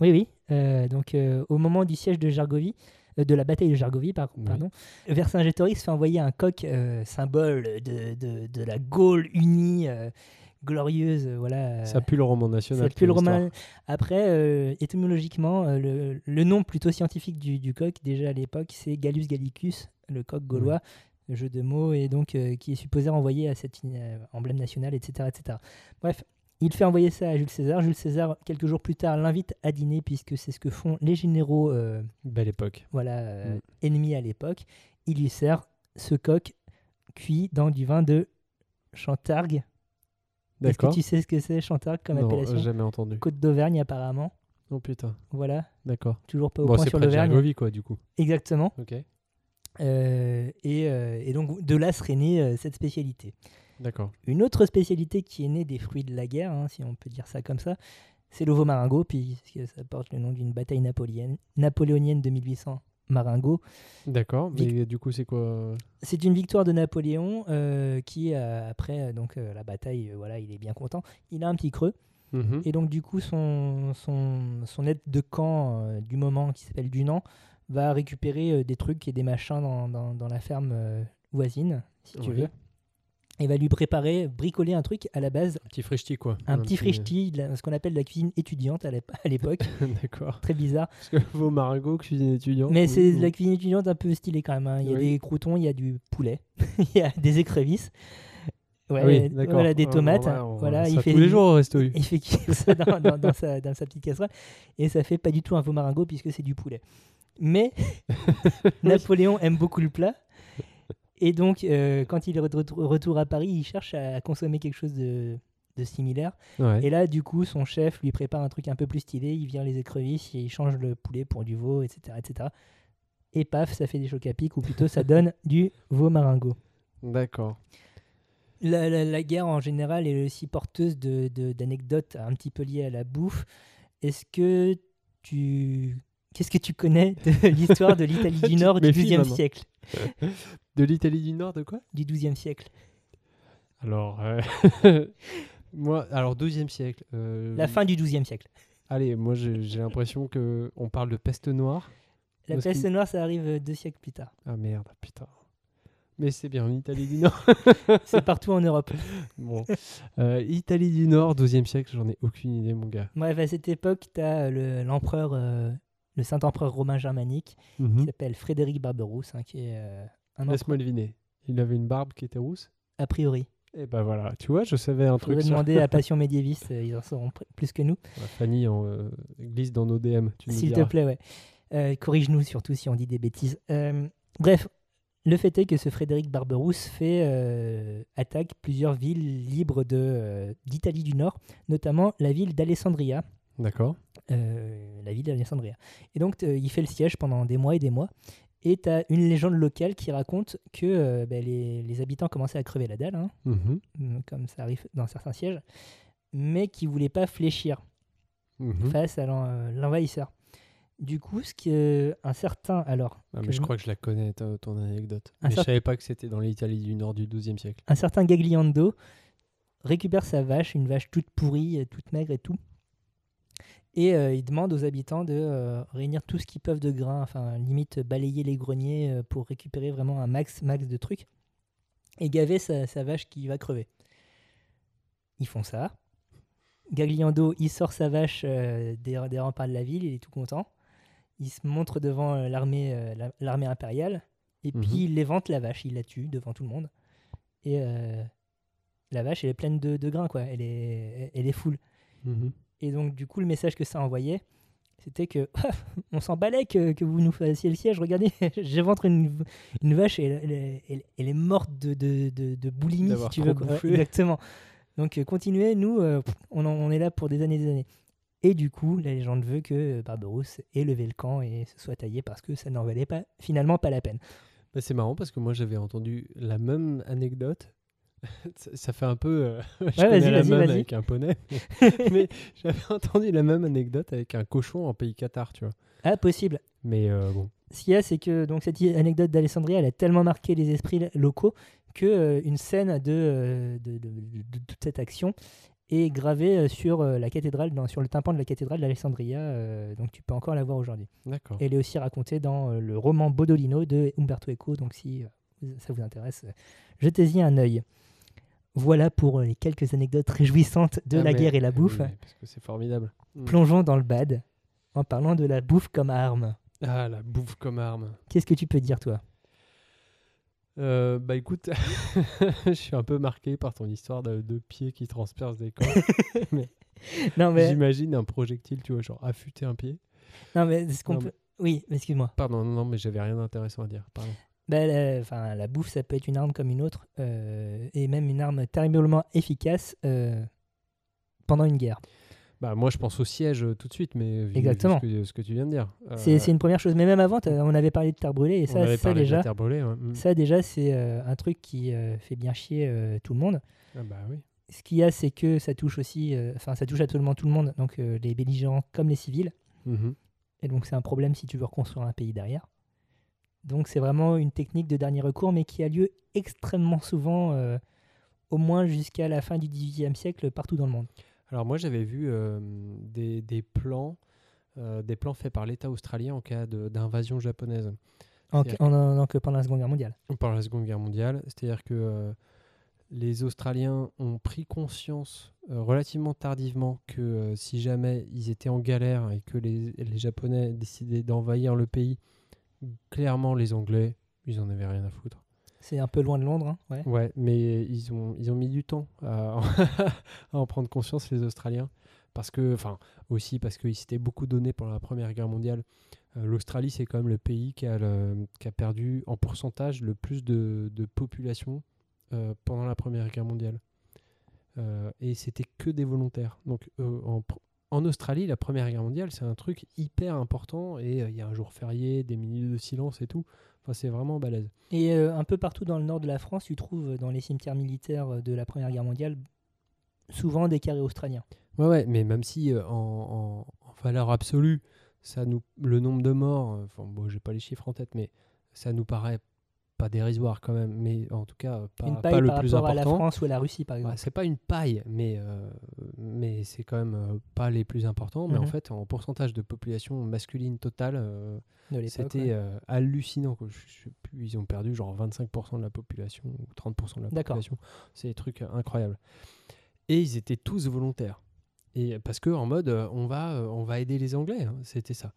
Oui, oui. euh, donc, euh, au moment du siège de Jargovie, euh, de la bataille de Jargovie, par- Oui. pardon, Vercingétorix fait envoyer un coq symbole de, de, de la Gaule unie, glorieuse. voilà. Ça pue le roman national. Ça pue le roman. Après, euh, étymologiquement, euh, le, le nom plutôt scientifique du, du coq, déjà à l'époque, c'est Gallus gallicus, le coq gaulois, jeu de mots, et donc euh, qui est supposé renvoyer à cet euh, emblème national, etc., etc. Bref, il fait envoyer ça à Jules César. Jules César, quelques jours plus tard, l'invite à dîner, puisque c'est ce que font les généraux euh, Belle époque. voilà, euh, Mm. ennemis à l'époque. Il lui sert ce coq cuit dans du vin de Chantargue. Est-ce que tu sais ce que c'est, Chantargue, comme Non, appellation jamais entendu. Côte d'Auvergne, apparemment. Oh putain, Voilà, d'accord. toujours pas au Bon, point c'est sur l'Auvergne. Gergovie, quoi, du coup. Exactement. Ok, Euh, et, euh, et donc, de là serait née euh, cette spécialité. d'accord. Une autre spécialité qui est née des fruits de la guerre, hein, si on peut dire ça comme ça, c'est le veau maringot, puisque ça porte le nom d'une bataille napoléonienne, napoléonienne de 1800 Maringot. D'accord, Vic- mais du coup, c'est quoi C'est une victoire de Napoléon qui, après donc, la bataille, voilà, il est bien content. Il a un petit creux. Mhm. Et donc, du coup, son, son, son aide de camp du moment, qui s'appelle Dunant, va récupérer euh, des trucs et des machins dans, dans- dans la ferme euh, voisine, si tu Oui. veux. Et va lui préparer, bricoler un truc à la base, Un petit frichti, quoi. un, petit frichti, de la- ce qu'on appelle la cuisine étudiante à l'ép- à l'époque. D'accord. Très bizarre. Parce que vos marigots, cuisine étudiante. Mais oui, c'est la cuisine étudiante un peu stylée quand même. hein. Il y a des croutons, il y a du poulet, il y a des écrevisses. Ouais, Ah oui, voilà, des Ah, tomates. hein. on- voilà, il fait tous les jours au resto. Il fait ça dans, dans- dans sa, dans sa petite casserole. Et ça fait pas du tout un maringot puisque c'est du poulet. Mais Napoléon aime beaucoup le plat. Et donc, euh, quand il est de retour- à Paris, il cherche à consommer quelque chose de, de similaire. Ouais. Et là, du coup, son chef lui prépare un truc un peu plus stylé. Il vient les écrevisses, il change le poulet pour du veau, etc. etc. Et paf, ça fait des chocs à pic, ou plutôt ça donne du veau maringot. D'accord. La, la- la guerre en général est aussi porteuse de- de- d'anecdotes un petit peu liées à la bouffe. Est-ce que tu. Qu'est-ce que tu connais de l'histoire de l'Italie du Nord du XIIe siècle? De l'Italie du Nord, de quoi? Du XIIe siècle. Alors, euh, moi, alors 12e siècle. euh, La fin du XIIe siècle. Allez, moi j'ai l'impression que on parle de peste noire. La peste noire, ça arrive euh, deux siècles plus tard. Ah merde, putain. Mais c'est bien en Italie du Nord. C'est partout en Europe. bon. Euh, Italie du Nord, 12e siècle, j'en ai aucune idée, mon gars. Bref, à cette époque, tu as l'empereur, le saint-empereur romain germanique, qui Mhm. s'appelle Frédéric Barberousse, hein, qui est euh, un Laisse-moi deviner. Il avait une barbe qui était rousse? A priori. Et ben voilà, tu vois, je savais un faudrait truc. demander à Passion médiéviste, euh, ils en sauront plus que nous. Ouais, Fanny euh, glisse dans nos DM. S'il te plaît, ouais. Corrige-nous surtout si on dit des bêtises. Bref, le fait est que ce Frédéric Barberousse fait euh, attaque plusieurs villes libres euh, d'Italie du Nord, notamment la ville d'Alessandria. D'accord. Euh, la ville d'Alessandria. Et donc, euh, il fait le siège pendant des mois et des mois. Et tu as une légende locale qui raconte que euh, ben, les, les habitants commençaient à crever la dalle, hein, Mhm. mm, comme ça arrive dans certains sièges, mais qui ne voulaient pas fléchir Mhm. face à l'en- l'envahisseur. Du coup, ce que un certain alors Ah, mais je crois que je la connais, ton anecdote. Mais je savais pas que c'était dans l'Italie du Nord du 12e siècle. un certain Gagliando récupère sa vache, une vache toute pourrie, toute maigre et tout. Et euh, il demande aux habitants de euh, réunir tout ce qu'ils peuvent de grains, enfin limite balayer les greniers euh, pour récupérer vraiment un max max de trucs et gaver sa, sa vache qui va crever. Ils font ça. Gagliando, il sort sa vache euh, des, des remparts de la ville, il est tout content. Il se montre devant euh, l'armée euh, la- l'armée impériale et Mhm. puis il évente la vache, il la tue devant tout le monde. et euh, la vache, elle est pleine de, de grains, quoi. Elle est, elle est full. Mhm. Et donc, du coup, le message que ça envoyait, c'était que on s'en balait que, que vous nous fassiez le siège. Regardez, j'éventre une, une vache et elle, elle est- elle- elle est morte de, de, de, de boulimie, si tu veux. quoi. Exactement. Donc, euh, continuez, nous, euh, on, en- on est là pour des années et des années. Et du coup, la légende veut que Barberousse ait levé le camp et se soit taillé parce que ça n'en valait pas, finalement pas la peine. Bah, c'est marrant parce que moi j'avais entendu la même anecdote. Ça, fait un peu. euh, je Ouais, connais vas-y, la même avec un poney. mais j'avais entendu la même anecdote avec un cochon en pays Qatar, tu vois. Ah, possible. Mais euh, bon. Ce qu'il y a, c'est que donc, cette anecdote d'Alessandria, elle a tellement marqué les esprits lo- locaux que euh, une scène de, euh, de, de- toute cette action est gravée sur la cathédrale, dans- sur le tympan de la cathédrale d'Alessandria. donc tu peux encore la voir aujourd'hui. D'accord. Elle est aussi racontée dans le roman Bodolino de Umberto Eco. Donc si ça vous intéresse, jetez-y un œil. Voilà pour euh, les quelques anecdotes réjouissantes de Ah, la mais- guerre et la bouffe. oui, parce que c'est formidable. Mm. Plongeons dans le bad en parlant de la bouffe comme arme. Ah, la bouffe comme arme. Qu'est-ce que tu peux dire, toi? Euh, bah écoute, je suis un peu marqué par ton histoire de, de pied qui transperce des corps. Non, mais, J'imagine un projectile, tu vois, genre affûter un pied. non, mais ce qu'on peut. Oui, excuse-moi. Pardon, non, non, mais j'avais rien d'intéressant à dire. Pardon. La, enfin, la bouffe, ça peut être une arme comme une autre, euh, et même une arme terriblement efficace euh, pendant une guerre. Bah moi je pense au siège euh, tout de suite, mais vu- ce, que, ce que tu viens de dire. C'est Euh, c'est une première chose. Mais même avant, on avait parlé de terre brûlée, et ça, déjà, terre brûlée, ouais. Mm. ça déjà, c'est un truc qui fait bien chier tout le monde. Ah bah oui. Ce qu'il y a, c'est que ça touche aussi, enfin, ça touche absolument tout le monde, donc les belligérants comme les civils. Mhm. Et donc, c'est un problème si tu veux reconstruire un pays derrière. Donc, c'est vraiment une technique de dernier recours, mais qui a lieu extrêmement souvent, euh, au moins jusqu'à la fin du XVIIIe siècle, partout dans le monde. Alors moi j'avais vu euh, des, des plans, euh, des plans faits par l'État australien en cas d'invasion japonaise En, en- en- que pendant la Seconde Guerre mondiale. pendant la Seconde Guerre mondiale. C'est-à-dire que les Australiens ont pris conscience relativement tardivement que si jamais ils étaient en galère et que les, les Japonais décidaient d'envahir le pays, clairement les Anglais, ils en avaient rien à foutre. C'est un peu loin de Londres, hein, ouais. Ouais, mais ils ont, ils ont mis du temps à, à en prendre conscience, les Australiens. Parce que, enfin, aussi parce qu'ils s'étaient beaucoup donné pendant la Première Guerre mondiale. Euh, L'Australie, c'est quand même le pays qui a, le- qui a perdu en pourcentage le plus de, de population euh, pendant la Première Guerre mondiale. Euh, et c'était que des volontaires. Donc, en, en Australie, la Première Guerre mondiale, c'est un truc hyper important. Et euh, il y a un jour férié, des minutes de silence et tout. Enfin, c'est vraiment balèze. Et euh, un peu partout dans le nord de la France, tu trouves euh, dans les cimetières militaires de la Première Guerre mondiale souvent des carrés australiens. Ouais, ouais, mais même si euh, en, en- en valeur absolue, ça nous, le nombre de morts, enfin, bon, j'ai pas les chiffres en tête, mais ça nous paraît pas dérisoire quand même, mais en tout cas, pas, Une pas paille le par plus rapport à la important. France ou à la Russie, par Ouais, exemple. c'est pas une paille, mais, euh, mais c'est quand même euh, pas les plus importants. Mais en Mhm. fait, en pourcentage de population masculine totale, euh, c'était ouais. euh, hallucinant. quoi. Je sais plus, ils ont perdu genre 25% de la population ou 30% de la population. C'est des trucs incroyables. Et ils étaient tous volontaires. Et parce que en mode, euh, on va, euh, on va aider les Anglais, hein, c'était ça.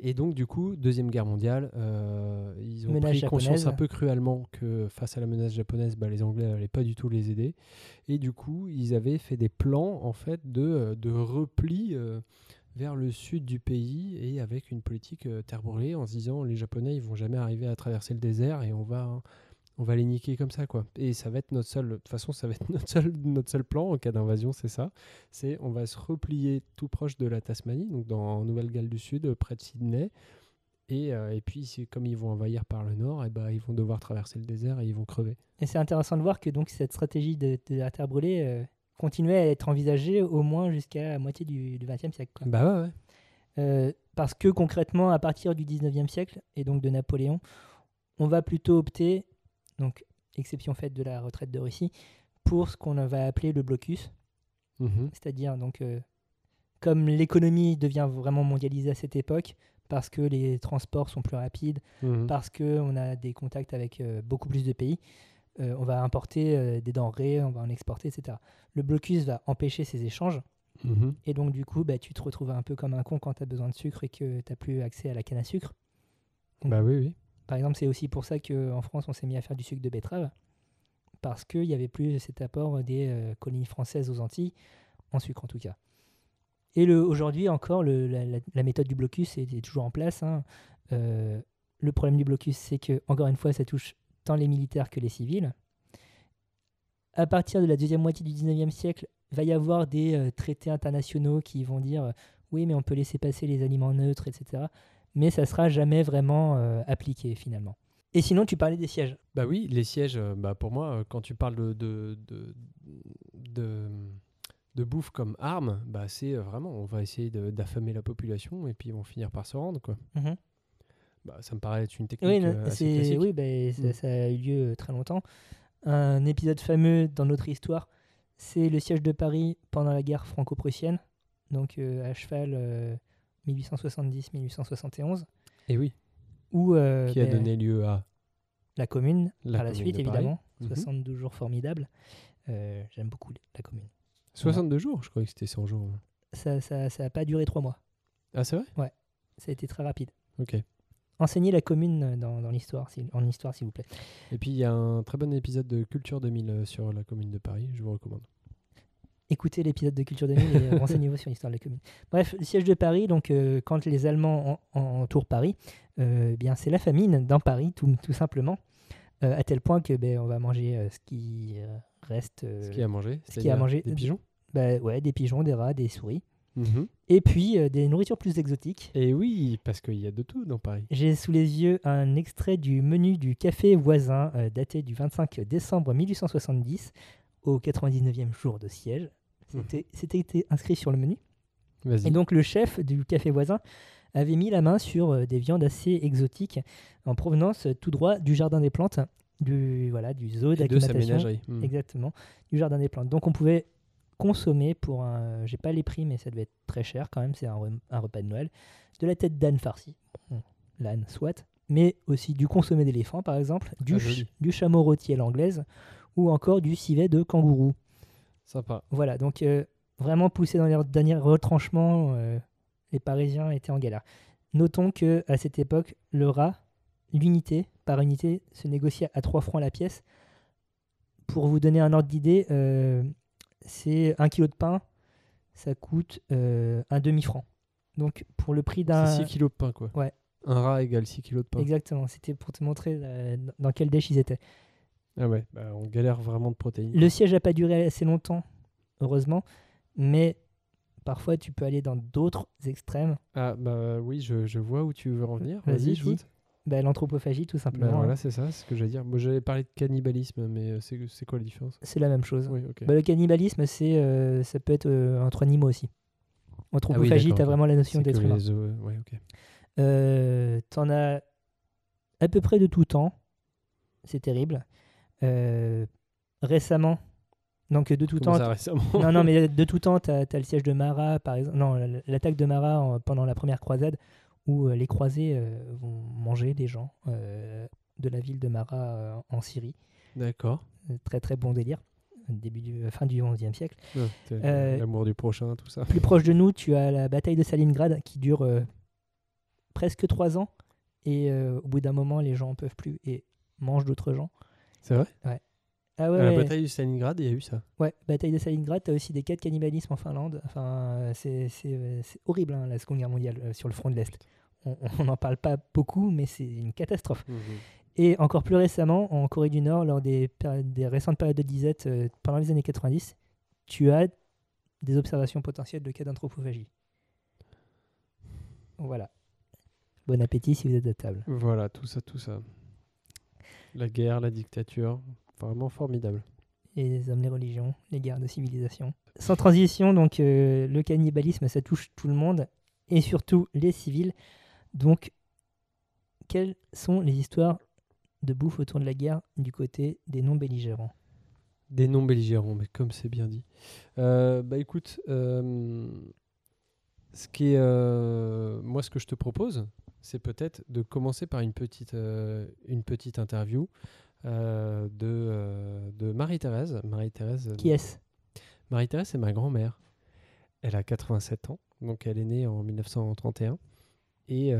Et donc du coup, deuxième guerre mondiale, euh, ils ont Menace pris conscience un peu cruellement que face à la menace japonaise, bah, les Anglais n'allaient pas du tout les aider. Et du coup, ils avaient fait des plans en fait de, de repli euh, vers le sud du pays et avec une politique euh, terre brûlée en se disant les Japonais ils vont jamais arriver à traverser le désert et on va on va les niquer comme ça quoi. Et ça va être notre seul de toute façon ça va être notre seul notre seul plan en cas d'invasion, c'est ça. C'est on va se replier tout proche de la Tasmanie donc dans en Nouvelle-Galles du Sud euh, près de Sydney. Et, euh, et puis, comme ils vont envahir par le nord, et ben ils vont devoir traverser le désert et ils vont crever. Et c'est intéressant de voir que donc cette stratégie de, de la terre brûlée euh, continuait à être envisagée au moins jusqu'à la moitié du XXe siècle. quoi. Bah ouais, ouais. Euh, parce que concrètement, à partir du 19e siècle, et donc de Napoléon, on va plutôt opter, donc exception faite de la retraite de Russie, pour ce qu'on va appeler le blocus, Mhm. c'est-à-dire donc euh, comme l'économie devient vraiment mondialisée à cette époque, parce que les transports sont plus rapides, Mhm. parce qu'on a des contacts avec euh, beaucoup plus de pays, euh, on va importer des denrées, on va en exporter, etc. Le blocus va empêcher ces échanges, Mhm. et donc du coup, bah, tu te retrouves un peu comme un con quand tu as besoin de sucre et que tu n'as plus accès à la canne à sucre. Bah oui, oui. Par exemple, c'est aussi pour ça qu'en France, on s'est mis à faire du sucre de betterave, parce qu'il n'y avait plus cet apport des euh, colonies françaises aux Antilles, en sucre en tout cas. Et aujourd'hui encore, la, méthode du blocus est, toujours en place. hein. Euh, le problème du blocus, c'est que, encore une fois, ça touche tant les militaires que les civils. À partir de la deuxième moitié du 19e siècle, va y avoir des euh, traités internationaux qui vont dire oui, mais on peut laisser passer les aliments neutres, etc. Mais ça sera jamais vraiment euh, appliqué finalement. Et sinon, tu parlais des sièges. Bah oui, les sièges, euh, bah pour moi, euh, quand tu parles de, de, de, de, de bouffe comme arme, bah c'est vraiment, on va essayer d'affamer la population et puis ils vont finir par se rendre. Quoi. Bah, ça me paraît être une technique Oui, non, assez c'est- classique. oui bah, ça, Mm. ça a eu lieu très longtemps. Un épisode fameux dans notre histoire, c'est le siège de Paris pendant la guerre franco-prussienne, donc euh, à cheval euh, 1870-1871, Et oui, où euh, qui a bah, donné lieu à la commune, la par la Commune suite évidemment, Mhm. 72 jours formidables. Euh, J'aime beaucoup la commune. 62 jours, je croyais que c'était 100 jours. Ça n'a ça, ça pas duré trois mois, Ah, c'est vrai? Ça a été très rapide. Ok. Enseignez la commune dans, dans l'histoire, s'il- en histoire s'il vous plaît. Et puis il y a un très bon épisode de Culture 2000 euh, sur la commune de Paris, je vous recommande. Écoutez l'épisode de Culture 2000 et euh, renseignez-vous sur l'histoire de la commune. Bref, le siège de Paris, donc euh, quand les Allemands en- en- entourent Paris, euh, bien c'est la famine dans Paris, tout, tout simplement, euh, à tel point que ben, on va manger ce qui reste. Ce qu'il y a à manger, ce qu'il y a manger. Des pigeons bah, ouais, des pigeons, des rats, des souris, Mhm. et puis des nourritures plus exotiques. Et oui, parce qu'il y a de tout dans Paris. J'ai sous les yeux un extrait du menu du café voisin daté du 25 décembre 1870 au 99e jour de siège. C'était inscrit sur le menu. Et donc le chef du café voisin avait mis la main sur euh, des viandes assez exotiques en provenance tout droit du jardin des plantes, du voilà, du zoo d'acclimatation. Mhm. Exactement, du jardin des plantes. Donc on pouvait consommer pour un, j'ai pas les prix, mais ça devait être très cher quand même. C'est un, re- un repas de Noël, de la tête d'âne farcie, Bon, l'âne soit, mais aussi du consommé d'éléphant par exemple, du, Ah, ch- du chameau rôti à l'anglaise ou encore du civet de kangourou. Sympa. Voilà, donc euh, vraiment poussé dans les derniers retranchements, euh, les Parisiens étaient en galère. Notons que à cette époque, le rat, l'unité par unité, se négociait à 3 francs la pièce. Pour vous donner un ordre d'idée, euh, c'est un kilo de pain, ça coûte un demi-franc. Donc pour le prix d'un... C'est 6 kilos de pain, quoi. Ouais. Un rat égale 6 kilos de pain. Exactement, c'était pour te montrer dans quel déch ils étaient. Ah ouais, bah, on galère vraiment de protéines. Le siège n'a pas duré assez longtemps, heureusement, mais parfois tu peux aller dans d'autres extrêmes. Ah bah oui, je, je vois où tu veux en venir. Vas-y, shoot. Bah, L'anthropophagie, tout Bah simplement. voilà, hein. c'est ça, c'est ce que j'allais dire. Moi, j'allais parler de cannibalisme, mais euh, c'est quoi la différence? C'est la même chose. Oui. Bah, le cannibalisme, c'est, euh, ça peut être euh, entre animaux aussi. Anthropophagie, Ah tu as vraiment la notion d'être humain. les ouais, ok. Euh, T'en as à peu près de tout temps. C'est terrible. Euh, récemment, donc de tout Comment temps, ça non, non, mais de tout temps, tu as, le siège de Marat, par exemple. Non, l'attaque de Marat en- pendant la première croisade, où euh, les croisés euh, vont manger des gens de la ville de Marat en Syrie. D'accord. Très, très bon délire. Début du, fin du XIe siècle. Ouais, t'es- Euh, L'amour du prochain, tout ça. Plus proche de nous, tu as la bataille de Stalingrad qui dure euh, presque trois ans. Et euh, au bout d'un moment, les gens en peuvent plus et mangent d'autres gens. C'est vrai? Ah ouais, À la ouais. bataille du Stalingrad, il y a eu ça. Ouais, bataille de Stalingrad, t'as aussi des cas de cannibalisme en Finlande. Enfin, c'est horrible, hein, la Seconde Guerre mondiale euh, sur le front de l'Est. On n'en parle pas beaucoup, mais c'est une catastrophe. Et encore plus récemment, en Corée du Nord, lors des récentes périodes de disette euh, pendant les années 90, tu as des observations potentielles de cas d'anthropophagie. Voilà. Bon appétit si vous êtes à table. Voilà, tout ça, tout ça. La guerre, la dictature, vraiment formidable. Et les hommes, les religions, les guerres de civilisation. Sans transition, donc euh, le cannibalisme, ça touche tout le monde, et surtout les civils. Donc, quelles sont les histoires de bouffe autour de la guerre du côté des non-belligérants? Des non belligérants, mais comme c'est bien dit. Euh, bah écoute, euh, ce qui est, moi ce que je te propose, c'est peut-être de commencer par une petite, euh, une petite interview euh, de, euh, de Marie-Thérèse. Marie-Thérèse, Qui est-ce? Marie-Thérèse, c'est ma grand-mère. Elle a 87 ans, donc elle est née en 1931. Et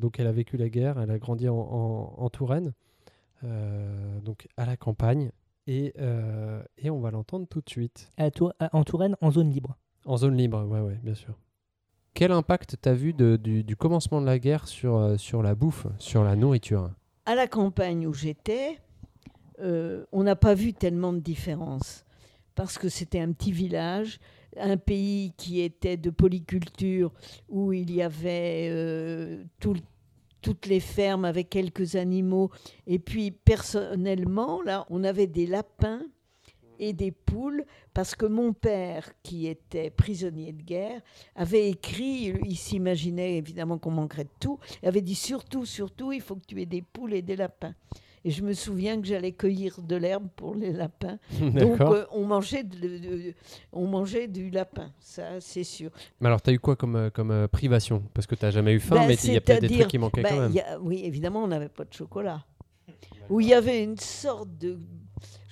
donc elle a vécu la guerre, elle a grandi en, en- en Touraine, donc à la campagne. Et, et on va l'entendre tout de suite. À Tour- à- en Touraine, en zone libre. En zone libre, ouais, ouais, bien sûr. Quel impact t'as vu de- du, commencement de la guerre sur, euh, sur la bouffe, sur la nourriture? À la campagne où j'étais, euh, on n'a pas vu tellement de différence. Parce que c'était un petit village, un pays qui était de polyculture, où il y avait euh, tout- toutes les fermes avec quelques animaux. Et puis, personnellement, là, on avait des lapins et des poules, parce que mon père, qui était prisonnier de guerre, avait écrit, il s'imaginait évidemment qu'on manquerait de tout, il avait dit surtout, surtout, il faut que tu aies des poules et des lapins. Et je me souviens que j'allais cueillir de l'herbe pour les lapins. Donc euh, on, mangeait de- de- on mangeait du lapin, ça c'est sûr. Mais alors, t'as eu quoi comme, euh, comme euh, privation? Parce que t'as jamais eu faim, Ben, mais il y a peut-être des trucs qui manquaient Ben, quand même. y a- oui, évidemment, on n'avait pas de chocolat. Où il y avait une sorte de...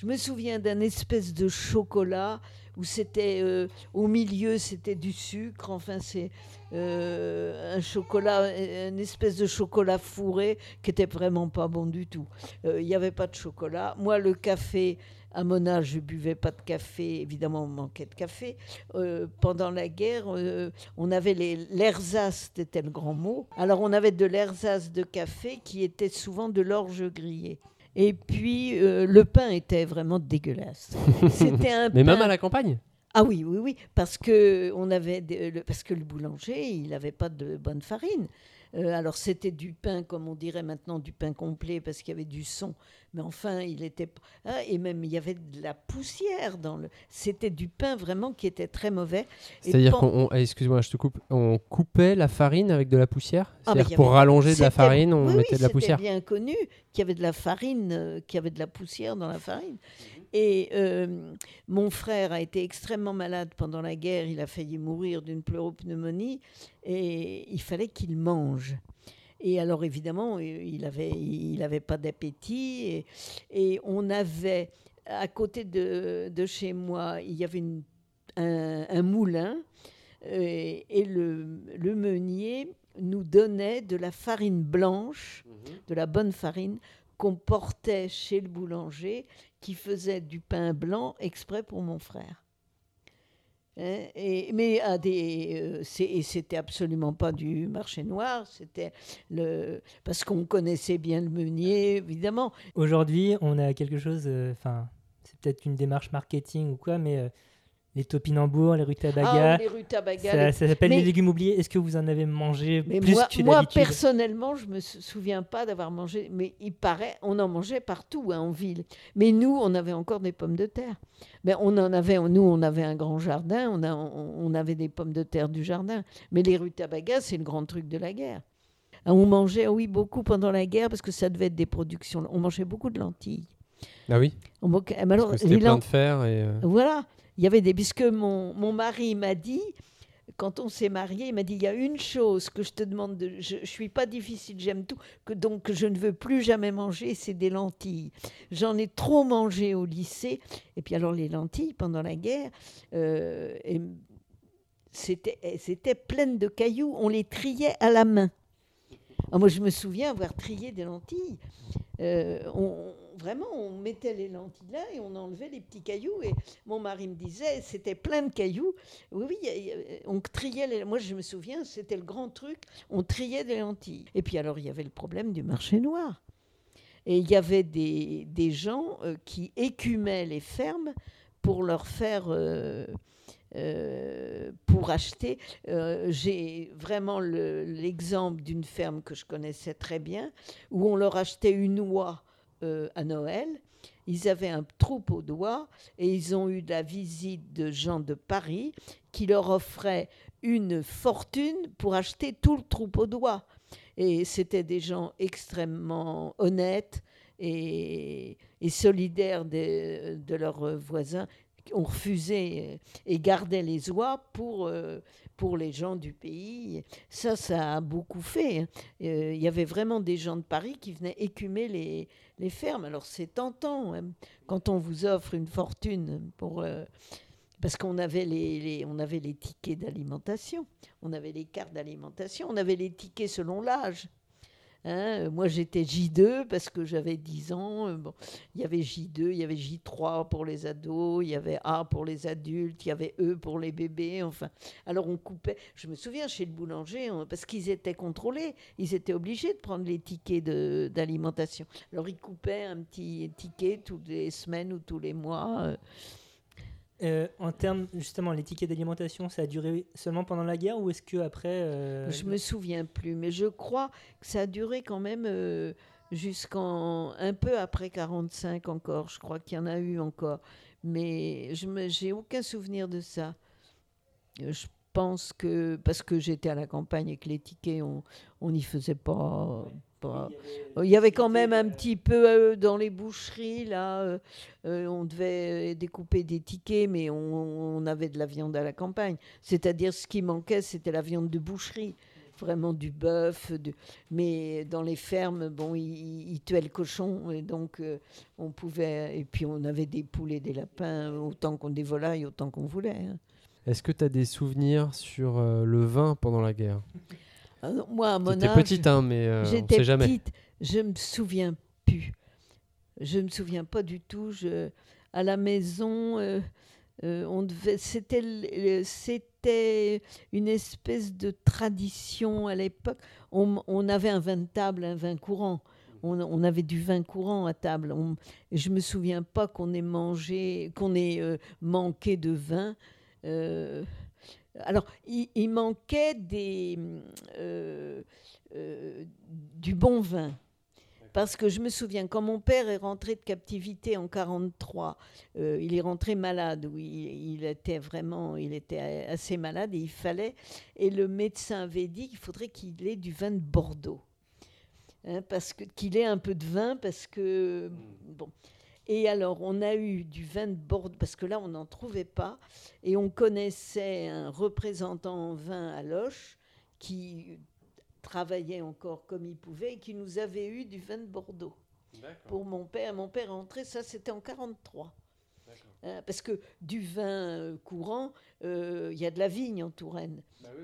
Je me souviens d'un espèce de chocolat où c'était euh, au milieu c'était du sucre. Enfin, c'est euh, un chocolat, une espèce de chocolat fourré qui était vraiment pas bon du tout. Euh, Il n'y avait pas de chocolat. Moi, le café. À mon âge, je buvais pas de café. Évidemment, on manquait de café. Euh, pendant la guerre, euh, on avait les l'ersatz, c'était le grand mot. Alors on avait de l'ersatz de café qui était souvent de l'orge grillée. Et puis euh, le pain était vraiment dégueulasse. C'était un Mais même à la campagne ah oui, oui, oui, parce que on avait le, parce que le boulanger, il n'avait pas de bonne farine. Euh, alors c'était du pain, comme on dirait maintenant, du pain complet, parce qu'il y avait du son. Mais enfin, il était ah, et même il y avait de la poussière dans le. C'était du pain vraiment qui était très mauvais. C'est-à-dire qu'on, on- eh, excuse-moi, je te coupe, on coupait la farine avec de la poussière? Ah, C'est-à-dire pour avait- rallonger de la C'était- farine, on oui, mettait oui, de la c'était poussière? bien connu qu'il y avait de la farine, euh, qu'il y avait de la poussière dans la farine. Et euh, mon frère a été extrêmement malade pendant la guerre. Il a failli mourir d'une pleuropneumonie et il fallait qu'il mange. Et alors évidemment, euh, il avait, il avait pas d'appétit et, et on avait à côté de, de chez moi, il y avait une- un, un moulin euh, et le, le meunier nous donnait de la farine blanche, de la bonne farine qu'on portait chez le boulanger qui faisait du pain blanc exprès pour mon frère. Hein, et, mais à des, euh, c'était absolument pas du marché noir, c'était le parce qu'on connaissait bien le meunier, évidemment. Aujourd'hui, on a quelque chose, euh, enfin, c'est peut-être une démarche marketing ou quoi, mais euh, les topinambours, les rutabagas, Ah, les rutabagas, ça, les- ça s'appelle Mais- les légumes oubliés. Est-ce que vous en avez mangé Mais plus moi, que moi, personnellement, je me sou- souviens pas d'avoir mangé, mais il paraît, on en mangeait partout hein, en ville. Mais nous, on avait encore des pommes de terre. Mais on en avait, nous, on avait un grand jardin, on, a, on, on avait des pommes de terre du jardin. Mais les rutabagas, c'est le grand truc de la guerre. Ah, On mangeait, oui, beaucoup pendant la guerre parce que ça devait être des productions. On mangeait beaucoup de lentilles. Ah oui? On alors, Parce que les plein de fer et... euh, voilà, il y avait des. Puisque mon, mon mari m'a dit, quand on s'est marié, il m'a dit il y a une chose que je te demande, de, je ne suis pas difficile, j'aime tout, que donc je ne veux plus jamais manger, c'est des lentilles. J'en ai trop mangé au lycée. Et puis alors, les lentilles, pendant la guerre, euh, c'était c'était pleine de cailloux, on les triait à la main. Ah, moi, je me souviens avoir trié des lentilles. Euh, on- vraiment, on mettait les lentilles là et on enlevait les petits cailloux. Et mon mari me disait, c'était plein de cailloux. Oui, oui, on triait les. Moi, je me souviens, c'était le grand truc. On triait des lentilles. Et puis alors, il y avait le problème du marché noir. Et il y avait des, des gens euh, qui écumaient les fermes pour leur faire. euh, euh, pour acheter. Euh, J'ai vraiment le- l'exemple d'une ferme que je connaissais très bien, où on leur achetait une oie euh, à Noël. Ils avaient un troupeau d'oies et ils ont eu la visite de gens de Paris qui leur offraient une fortune pour acheter tout le troupeau d'oies. Et c'était des gens extrêmement honnêtes et, solidaires de leurs voisins ont refusé euh, et gardaient les oies pour, euh, pour les gens du pays. Ça, ça a beaucoup fait. hein. Euh, Il y avait vraiment des gens de Paris qui venaient écumer les, les fermes. Alors c'est tentant hein, quand on vous offre une fortune pour... parce qu'on avait les- on avait les tickets d'alimentation, on avait les cartes d'alimentation, on avait les tickets selon l'âge. Hein, moi, j'étais J2 parce que j'avais 10 ans. Euh, Bon, il y avait J2, il y avait J3 pour les ados, il y avait A pour les adultes, il y avait E pour les bébés. Enfin, alors on coupait. Je me souviens chez le boulanger, parce qu'ils étaient contrôlés, ils étaient obligés de prendre les tickets d'alimentation. Alors ils coupaient un petit ticket toutes les semaines ou tous les mois. euh. Euh, en termes, justement, les tickets d'alimentation, ça a duré seulement pendant la guerre ou est-ce que après euh, Je me souviens plus, mais je crois que ça a duré quand même euh, jusqu'en un peu après 45 encore. Je crois qu'il y en a eu encore, mais je j'ai aucun souvenir de ça. Euh, Je pense que parce que j'étais à la campagne et que les tickets on n'y faisait pas. Pas- Il y avait quand même un petit peu euh, dans les boucheries, là, euh, euh, on devait découper des tickets, mais on, on avait de la viande à la campagne. C'est-à-dire, ce qui manquait, c'était la viande de boucherie, vraiment du bœuf. de- Mais dans les fermes, bon, ils, ils tuaient le cochon, et donc euh, on pouvait. Et puis on avait des poules et des lapins, autant qu'on des volailles, autant qu'on voulait. hein. Est-ce que tu as des souvenirs sur euh, le vin pendant la guerre? Ah Moi, à mon T'étais âge, petite, hein, mais euh, on J'étais sait jamais. petite, je me souviens plus. Je me souviens pas du tout. Je, à la maison, euh, euh, on devait, c'était, c'était une espèce de tradition à l'époque. On, on avait un vin de table, un vin courant. On, on avait du vin courant à table. On, je me souviens pas qu'on ait mangé, qu'on ait euh, manqué de vin. Euh, alors, il, il manquait des, euh, euh, du bon vin. Parce que je me souviens, quand mon père est rentré de captivité en 43, euh, il est rentré malade, oui, il, il était vraiment, il était assez malade et il fallait, et le médecin avait dit qu'il faudrait qu'il ait du vin de Bordeaux, Hein, parce que qu'il ait un peu de vin, parce que bon. Et alors, on a eu du vin de Bordeaux, parce que là, on n'en trouvait pas, et on connaissait un représentant en vin à Loche qui travaillait encore comme il pouvait et qui nous avait eu du vin de Bordeaux pour mon père. Mon père est entré, ça c'était en 43. Hein, parce que du vin euh, courant, euh, il y a de la vigne en Touraine.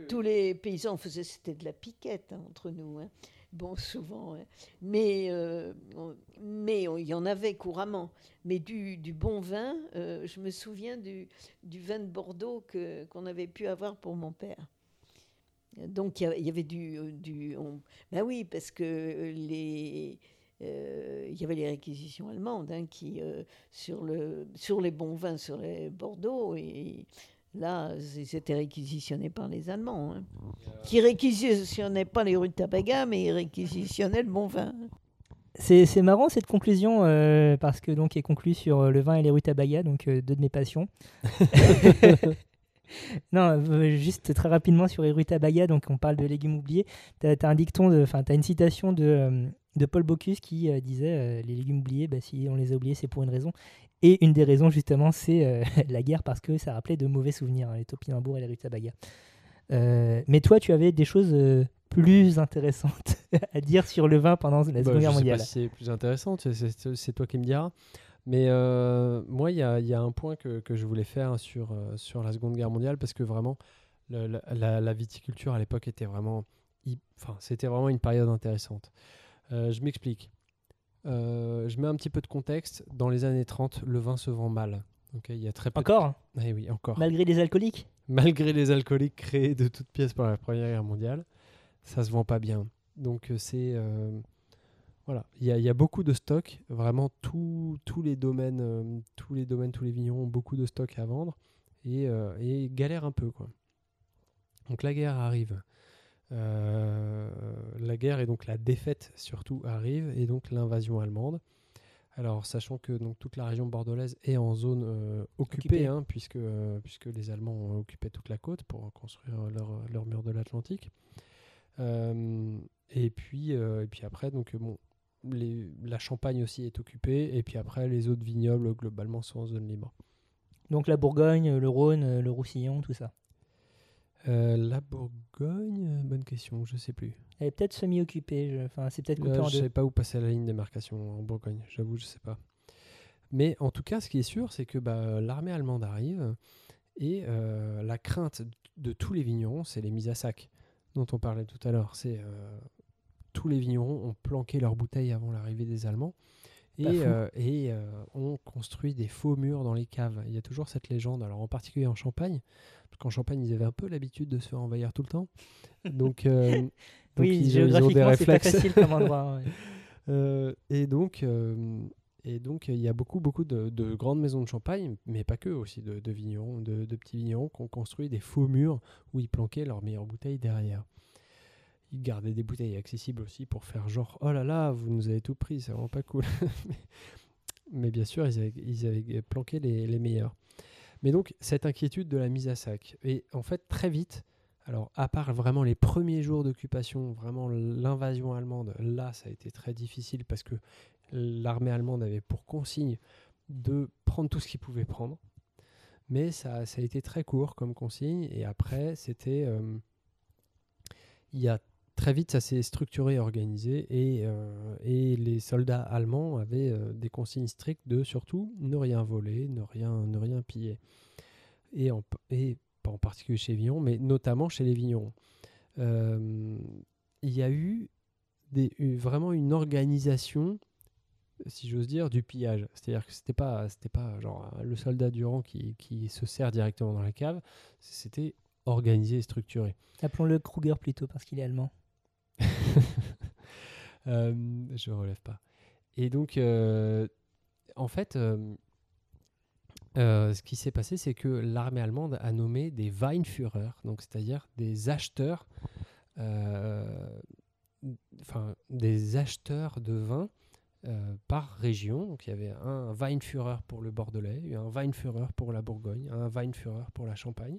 Tous les paysans faisaient, c'était de la piquette hein, entre nous. hein. Bon, souvent. hein. Mais euh, il y en avait couramment. Mais du, bon vin, euh, je me souviens du, vin de Bordeaux que, qu'on avait pu avoir pour mon père. Donc il y avait- du... ben oui, parce que les... euh, il y avait les réquisitions allemandes hein, sur, sur les bons vins, sur les Bordeaux, là, ils étaient réquisitionnés par les Allemands, hein, qui réquisitionnaient pas les rues de Tabaga, mais ils réquisitionnaient le bon vin. C'est c'est marrant cette conclusion euh, parce que donc est conclue sur euh, le vin et les rutabagas, donc euh, deux de mes passions. non, euh, juste très rapidement sur les rutabagas, donc on parle de légumes oubliés. Tu as, un dicton, enfin tu as une citation de, euh, de Paul Bocuse qui euh, disait euh, les légumes oubliés, bah, si on les a oubliés, c'est pour une raison. Et une des raisons justement, c'est euh, la guerre parce que ça rappelait de mauvais souvenirs, hein, les topinambours et les rutabagas. Euh, mais toi, tu avais des choses euh, plus intéressantes à dire sur le vin pendant la Bah, Seconde Guerre mondiale. si c'est plus intéressant, c'est- toi qui me diras. Mais euh, moi, il y a, il y a un point que, que je voulais faire sur, sur la Seconde Guerre mondiale parce que vraiment, le- la, la- la viticulture à l'époque était vraiment, enfin, c'était vraiment une période intéressante. Euh, je m'explique. Euh, je mets un petit peu de contexte. Dans les années 30, le vin se vend mal. Il y a très peu. de- Encore Eh oui, encore. Malgré les alcooliques? Malgré les alcooliques créés de toutes pièces par la Première Guerre mondiale, ça se vend pas bien. Donc euh, c'est euh, voilà, il y, a- il y a beaucoup de stocks, vraiment tous tous les domaines, euh, tous les domaines, tous les vignerons ont beaucoup de stocks à vendre et, euh, et galèrent un peu quoi. Donc la guerre arrive. Euh, la guerre et donc la défaite surtout arrive et donc l'invasion allemande. Alors, sachant que donc, toute la région bordelaise est en zone euh, occupée, Occupée. hein, puisque, euh, puisque les Allemands ont occupé toute la côte pour construire leur, leur mur de l'Atlantique. Euh, et, puis, et puis après, donc, bon, les- la Champagne aussi est occupée, et puis après, les autres vignobles, globalement, sont en zone libre. Donc la Bourgogne, le Rhône, le Roussillon, tout ça. Euh, la Bourgogne, euh, bonne question, je sais plus. Elle est peut-être semi-occupée. je- Enfin, c'est peut-être coupé Là, en je deux. sais pas où passer la ligne de démarcation en Bourgogne, j'avoue, je sais pas. Mais en tout cas, ce qui est sûr, c'est que bah, l'armée allemande arrive et euh, la crainte de tous les vignerons, c'est les mises à sac dont on parlait tout à l'heure. C'est euh, tous les vignerons ont planqué leurs bouteilles avant l'arrivée des Allemands et, euh, et euh, ont construit des faux murs dans les caves. Il y a toujours cette légende, alors en particulier en Champagne, parce qu'en Champagne, ils avaient un peu l'habitude de se faire envahir tout le temps. Donc, euh, donc oui, ils, ils ont des géographiquement, c'est pas réflexes. facile comme endroit. ouais. Et donc, et donc, il y a beaucoup, beaucoup de, de grandes maisons de champagne, mais pas que, aussi de, de vignerons, de, de petits vignerons qui ont construit des faux murs où ils planquaient leurs meilleures bouteilles derrière. Ils gardaient des bouteilles accessibles aussi pour faire genre, oh là là, vous nous avez tout pris, c'est vraiment pas cool. mais, bien sûr, ils avaient, ils avaient planqué les, les meilleurs. Mais donc, cette inquiétude de la mise à sac. Et en fait, très vite, alors, à part vraiment les premiers jours d'occupation, vraiment l'invasion allemande, là, ça a été très difficile parce que l'armée allemande avait pour consigne de prendre tout ce qu'ils pouvaient prendre. Mais ça, ça a été très court comme consigne. Et après, c'était. euh, il y a très vite, ça s'est structuré et organisé. Et, euh, et les soldats allemands avaient euh, des consignes strictes de surtout ne rien voler, ne rien, ne rien piller. Et, en, et pas en particulier chez Vigneron, mais notamment chez les vignerons. Euh, il y a eu, des, vraiment une organisation, si j'ose dire, du pillage. C'est-à-dire que c'était pas, c'était pas genre euh, le soldat du rang qui, qui se sert directement dans la cave, c'était organisé et structuré. Appelons-le Kruger plutôt parce qu'il est allemand. Euh, je relève pas. Et donc, euh, en fait, euh, euh, ce qui s'est passé, c'est que l'armée allemande a nommé des Weinführer, donc c'est-à-dire des acheteurs, enfin des acheteurs de vin par région. Donc il y avait un Weinführer pour le Bordelais, un Weinführer pour la Bourgogne, un Weinführer pour la Champagne.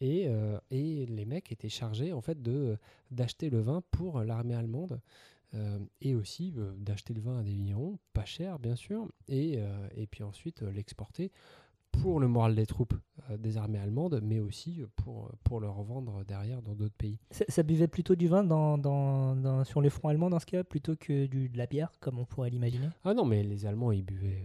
Et, euh, et les mecs étaient chargés en fait de d'acheter le vin pour l'armée allemande euh, et aussi euh, d'acheter le vin à des vignerons, pas cher bien sûr, et, et puis ensuite l'exporter pour le moral des troupes des armées allemandes, mais aussi pour, pour le revendre derrière dans d'autres pays. Ça, ça buvait plutôt du vin dans, dans- dans- sur les fronts allemands dans ce cas, plutôt que du, de la bière, comme on pourrait l'imaginer? Ah non, mais les Allemands, ils buvaient.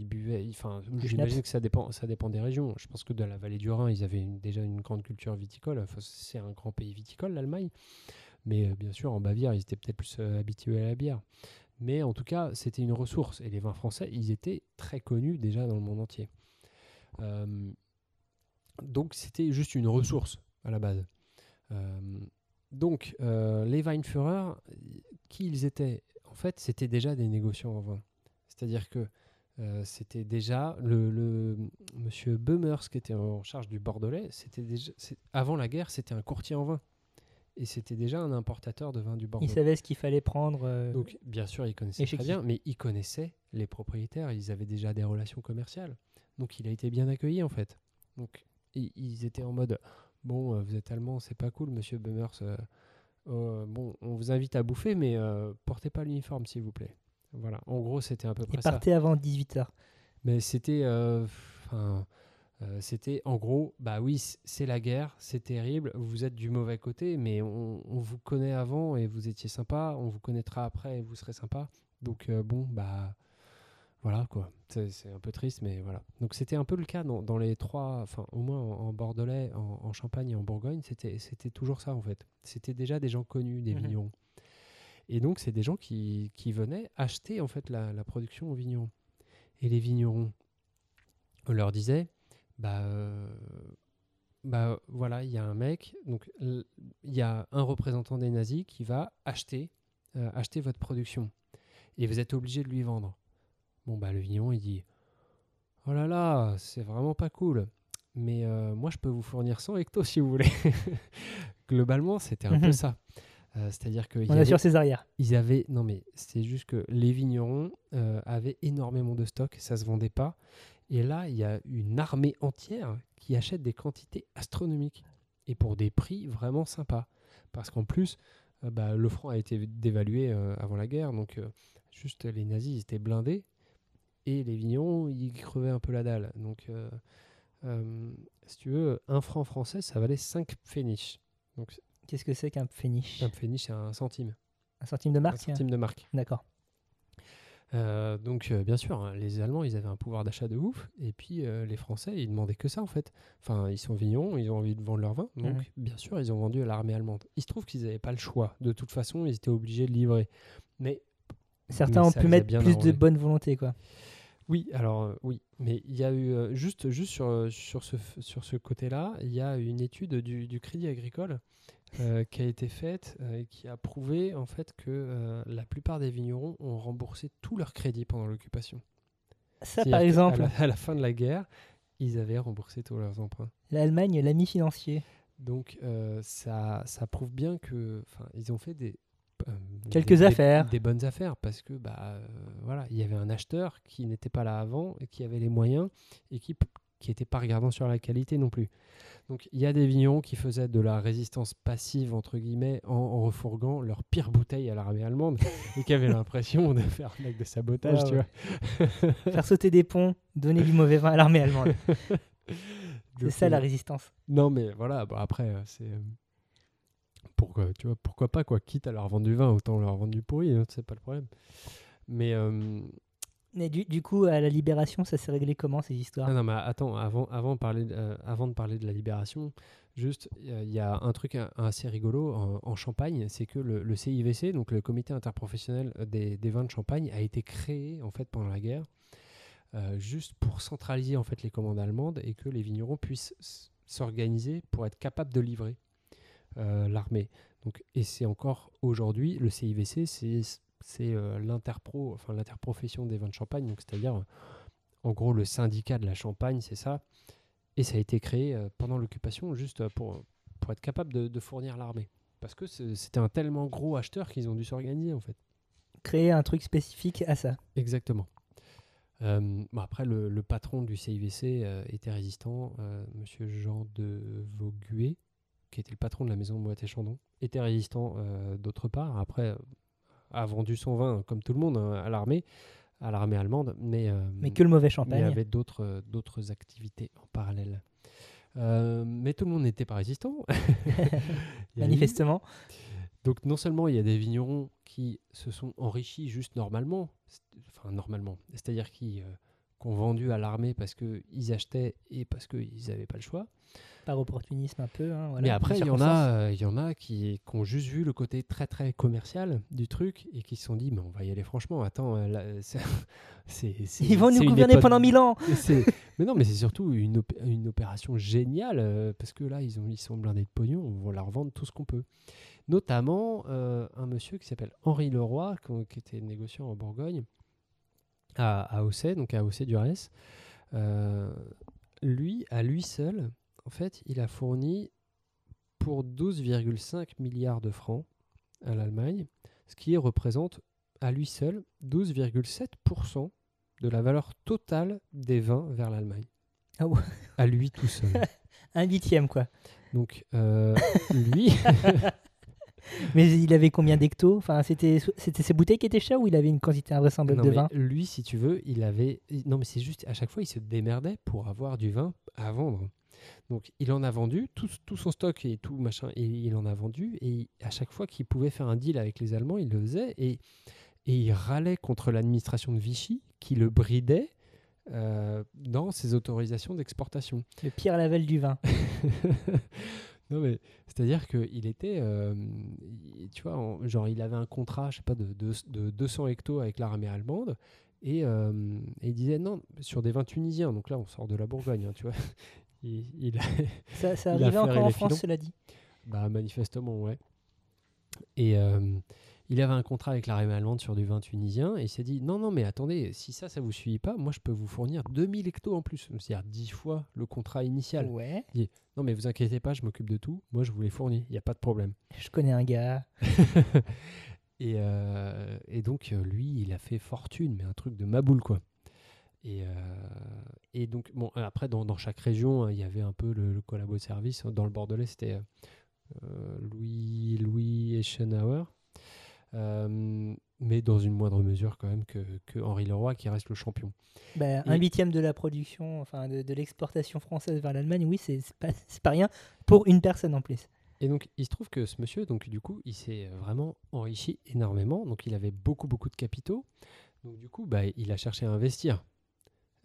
Ils buvaient enfin, j'imagine que ça dépend, ça dépend des régions. Je pense que dans la vallée du Rhin, ils avaient une- déjà une grande culture viticole. Enfin, c'est un grand pays viticole, l'Allemagne. Mais euh, bien sûr, en Bavière, ils étaient peut-être plus euh, habitués à la bière. Mais en tout cas, c'était une ressource. Et les vins français, ils étaient très connus déjà dans le monde entier. Euh, donc, c'était juste une ressource à la base. Donc, les Weinführer, qui ils étaient? En fait, c'était déjà des négociants en vin. C'est-à-dire que euh, c'était déjà le, le monsieur Beumers qui était en charge du Bordelais. C'était déjà avant la guerre, c'était un courtier en vin et c'était déjà un importateur de vin du Ils Bordelais. savaient ce qu'il fallait prendre. euh, Donc, bien sûr, Et chez très qui bien, mais ils connaissaient les propriétaires. Ils avaient déjà des relations commerciales. Donc, il a été bien accueilli en fait. Donc, ils étaient en mode bon, euh, vous êtes allemand, c'est pas cool, monsieur Beumers. bon, on vous invite à bouffer, mais portez pas l'uniforme, s'il vous plaît. Voilà. En gros, c'était à peu près ça. partaient avant 18h. Mais c'était, euh, enfin, euh, c'était en gros, bah oui, c'est la guerre, c'est terrible, vous êtes du mauvais côté, mais on, on vous connaît avant et vous étiez sympa, on vous connaîtra après et vous serez sympa. Donc euh, bon, bah voilà quoi. C'est un peu triste, mais voilà. Donc c'était un peu le cas dans, dans les trois, enfin au moins en, en Bordelais, en, en Champagne et en Bourgogne, c'était toujours ça en fait. C'était déjà des gens connus, des Mhm. vignerons. Et donc c'est des gens qui, qui venaient acheter en fait la, la production aux vignerons. Et les vignerons, on leur disait, bah, euh, bah voilà, il y a un mec, donc il y a un représentant des nazis qui va acheter, euh, acheter votre production. Et vous êtes obligé de lui vendre. Bon, bah le vigneron, il dit, oh là là, c'est vraiment pas cool. Mais euh, moi, je peux vous fournir 100 hectos si vous voulez. Globalement, c'était un peu Mhm. ça. Euh, C'est-à-dire y On assure ses arrières. ils avaient non mais c'est juste que les vignerons euh, avaient énormément de stock, ça se vendait pas. Et là, il y a une armée entière qui achète des quantités astronomiques et pour des prix vraiment sympas. Parce qu'en plus, euh, bah, le franc a été dévalué avant la guerre, donc juste les nazis ils étaient blindés et les vignerons ils crevaient un peu la dalle. Donc, si tu veux, un franc français ça valait 5 pfennig. Donc Qu'est-ce que c'est qu'un pfennig un pfennig c'est un centime, Un centime de un marque centime de marque. D'accord. Euh, donc, euh, bien sûr, hein, les Allemands, ils avaient un pouvoir d'achat de ouf. Et puis, euh, les Français, ils demandaient que ça, en fait. Enfin, ils sont vignerons, ils ont envie de vendre leur vin. Donc, bien sûr, ils ont vendu à l'armée allemande. Il se trouve qu'ils n'avaient pas le choix. De toute façon, ils étaient obligés de livrer. Mais Certains Mais ont pu mettre bien plus de bonne volonté, quoi. Oui, alors euh, oui, mais il y a eu euh, juste, juste sur, euh, sur ce, sur ce côté-là, il y a une étude du, du Crédit Agricole euh, qui a été faite et qui a prouvé en fait que la plupart des vignerons ont remboursé tout leur crédit pendant l'occupation. Ça, par exemple, la- à la fin de la guerre, ils avaient remboursé tous leurs emprunts. l'Allemagne, l'ami financier. Donc euh, ça, ça prouve bien que, enfin, ils ont fait des Quelques des- des- affaires. des bonnes affaires parce que bah euh, voilà, il y avait un acheteur qui n'était pas là avant et qui avait les moyens et qui qui n'était pas regardant sur la qualité non plus. Donc il y a des vignerons qui faisaient de la résistance passive entre guillemets en, en refourguant leur pire bouteille à l'armée allemande et qui avaient l'impression de faire un acte de sabotage, Ouais, tu ouais. vois. Faire sauter des ponts, donner du mauvais vin à l'armée allemande. C'est ça la euh, résistance. Non, mais voilà, bah après, euh, c'est. Euh, Pourquoi, tu vois, pourquoi pas, quoi. Quitte à leur vendre du vin, autant leur vendre du pourri, hein, c'est pas le problème. Mais. euh, Mais du, du coup, à la libération, ça s'est réglé comment ces histoires? Ah non, mais attends, avant, avant, de parler de, euh, avant de parler de la libération, juste, euh, il y a un truc assez rigolo en, en Champagne, c'est que le, le CIVC, donc le Comité interprofessionnel des, des vins de Champagne, a été créé, en fait, pendant la guerre, euh, juste pour centraliser, en fait, les commandes allemandes et que les vignerons puissent s'organiser pour être capables de livrer euh, l'armée. Donc, et c'est encore aujourd'hui, le CIVC, c'est euh, l'interpro, enfin l'interprofession des vins de Champagne, donc c'est-à-dire euh, en gros le syndicat de la Champagne, c'est ça. Et ça a été créé euh, pendant l'occupation juste euh, pour, pour être capable de, de fournir l'armée. Parce que c'était un tellement gros acheteur qu'ils ont dû s'organiser en fait. Créer un truc spécifique à ça. Exactement. Euh, bon, après, le, le patron du CIVC euh, était résistant, euh, Monsieur Jean de Vauguet, qui était le patron de la maison de Moët et Chandon, était résistant euh, d'autre part. Après, euh, a vendu son vin, comme tout le monde, hein, à l'armée, à l'armée allemande, mais, euh, Mais que le mauvais il y champagne. avait d'autres d'autres activités en parallèle. Euh, mais tout le monde n'était pas résistant. Eu- Manifestement. donc non seulement il y a des vignerons qui se sont enrichis juste normalement, enfin normalement, c'est-à-dire qui, euh, qui ont vendu à l'armée parce qu'ils achetaient et parce qu'ils n'avaient pas le choix. Par opportunisme un peu. hein, voilà, Mais après, il y en a, euh, il y en a qui, qui ont juste vu le côté très très commercial du truc et qui se sont dit, mais on va y aller franchement. Attends, euh, Ils vont nous gouverner époque- pendant mille ans. Mais non, mais c'est surtout une, op- une opération géniale euh, parce que là, ils, ont, ils sont blindés de pognon. On va leur vendre tout ce qu'on peut. Notamment euh, un monsieur qui s'appelle Henri Leroy, qui était négociant en Bourgogne, à, à donc à Durès. Euh, lui, à lui seul, en fait, il a fourni pour 12,5 milliards de francs à l'Allemagne, ce qui représente à lui seul 12,7% de la valeur totale des vins vers l'Allemagne. Ah ouais. À lui tout seul. Un huitième, quoi. Donc, euh, lui, Mais il avait combien d'hectos? Enfin, c'était ses bouteilles qui étaient chères ou il avait une quantité invraisemblable non, de mais vin? lui, si tu veux, il avait. Non, mais c'est juste, à chaque fois, il se démerdait pour avoir du vin à vendre. Donc, il en a vendu, tout, tout son stock et tout machin, et il en a vendu. Et à chaque fois qu'il pouvait faire un deal avec les Allemands, il le faisait. Et, et il râlait contre l'administration de Vichy qui le bridait euh, dans ses autorisations d'exportation. Le pire lavel du vin. non mais c'est-à-dire qu'il était, euh, tu vois, en- genre il avait un contrat, je sais pas, de, de, de 200 hectos avec l'armée allemande et, euh, et il disait non sur des vins tunisiens. Donc là on sort de la Bourgogne, hein, tu vois. Il, il a- Ça, Il arrivait encore en France, filons. cela dit? bah manifestement ouais. Et euh, il avait un contrat avec l'armée allemande sur du vin tunisien et il s'est dit non non mais attendez si ça ça vous suffit pas, moi je peux vous fournir 2000 hectos en plus, c'est-à-dire 10 fois le contrat initial. Ouais. Non mais vous inquiétez pas, je m'occupe de tout. Moi je vous les fournis, il y a pas de problème. Je connais un gars. et, euh, et donc, euh, lui, il a fait fortune, mais un truc de maboule, quoi. Et, euh, et donc, bon, après, dans, dans chaque région, hein, il y avait un peu le, le collabo de service. Dans le Bordelais, c'était euh, euh, Louis, Louis Eschenauer. Euh, mais dans une moindre mesure, quand même, que, que Henri Leroy, qui reste le champion. Bah, Un huitième de la production, enfin de, de l'exportation française vers l'Allemagne, oui, c'est pas, pas rien pour une personne en plus. Et donc, il se trouve que ce monsieur, donc du coup, il s'est vraiment enrichi énormément. Donc, il avait beaucoup, beaucoup de capitaux. Donc du coup, bah, il a cherché à investir.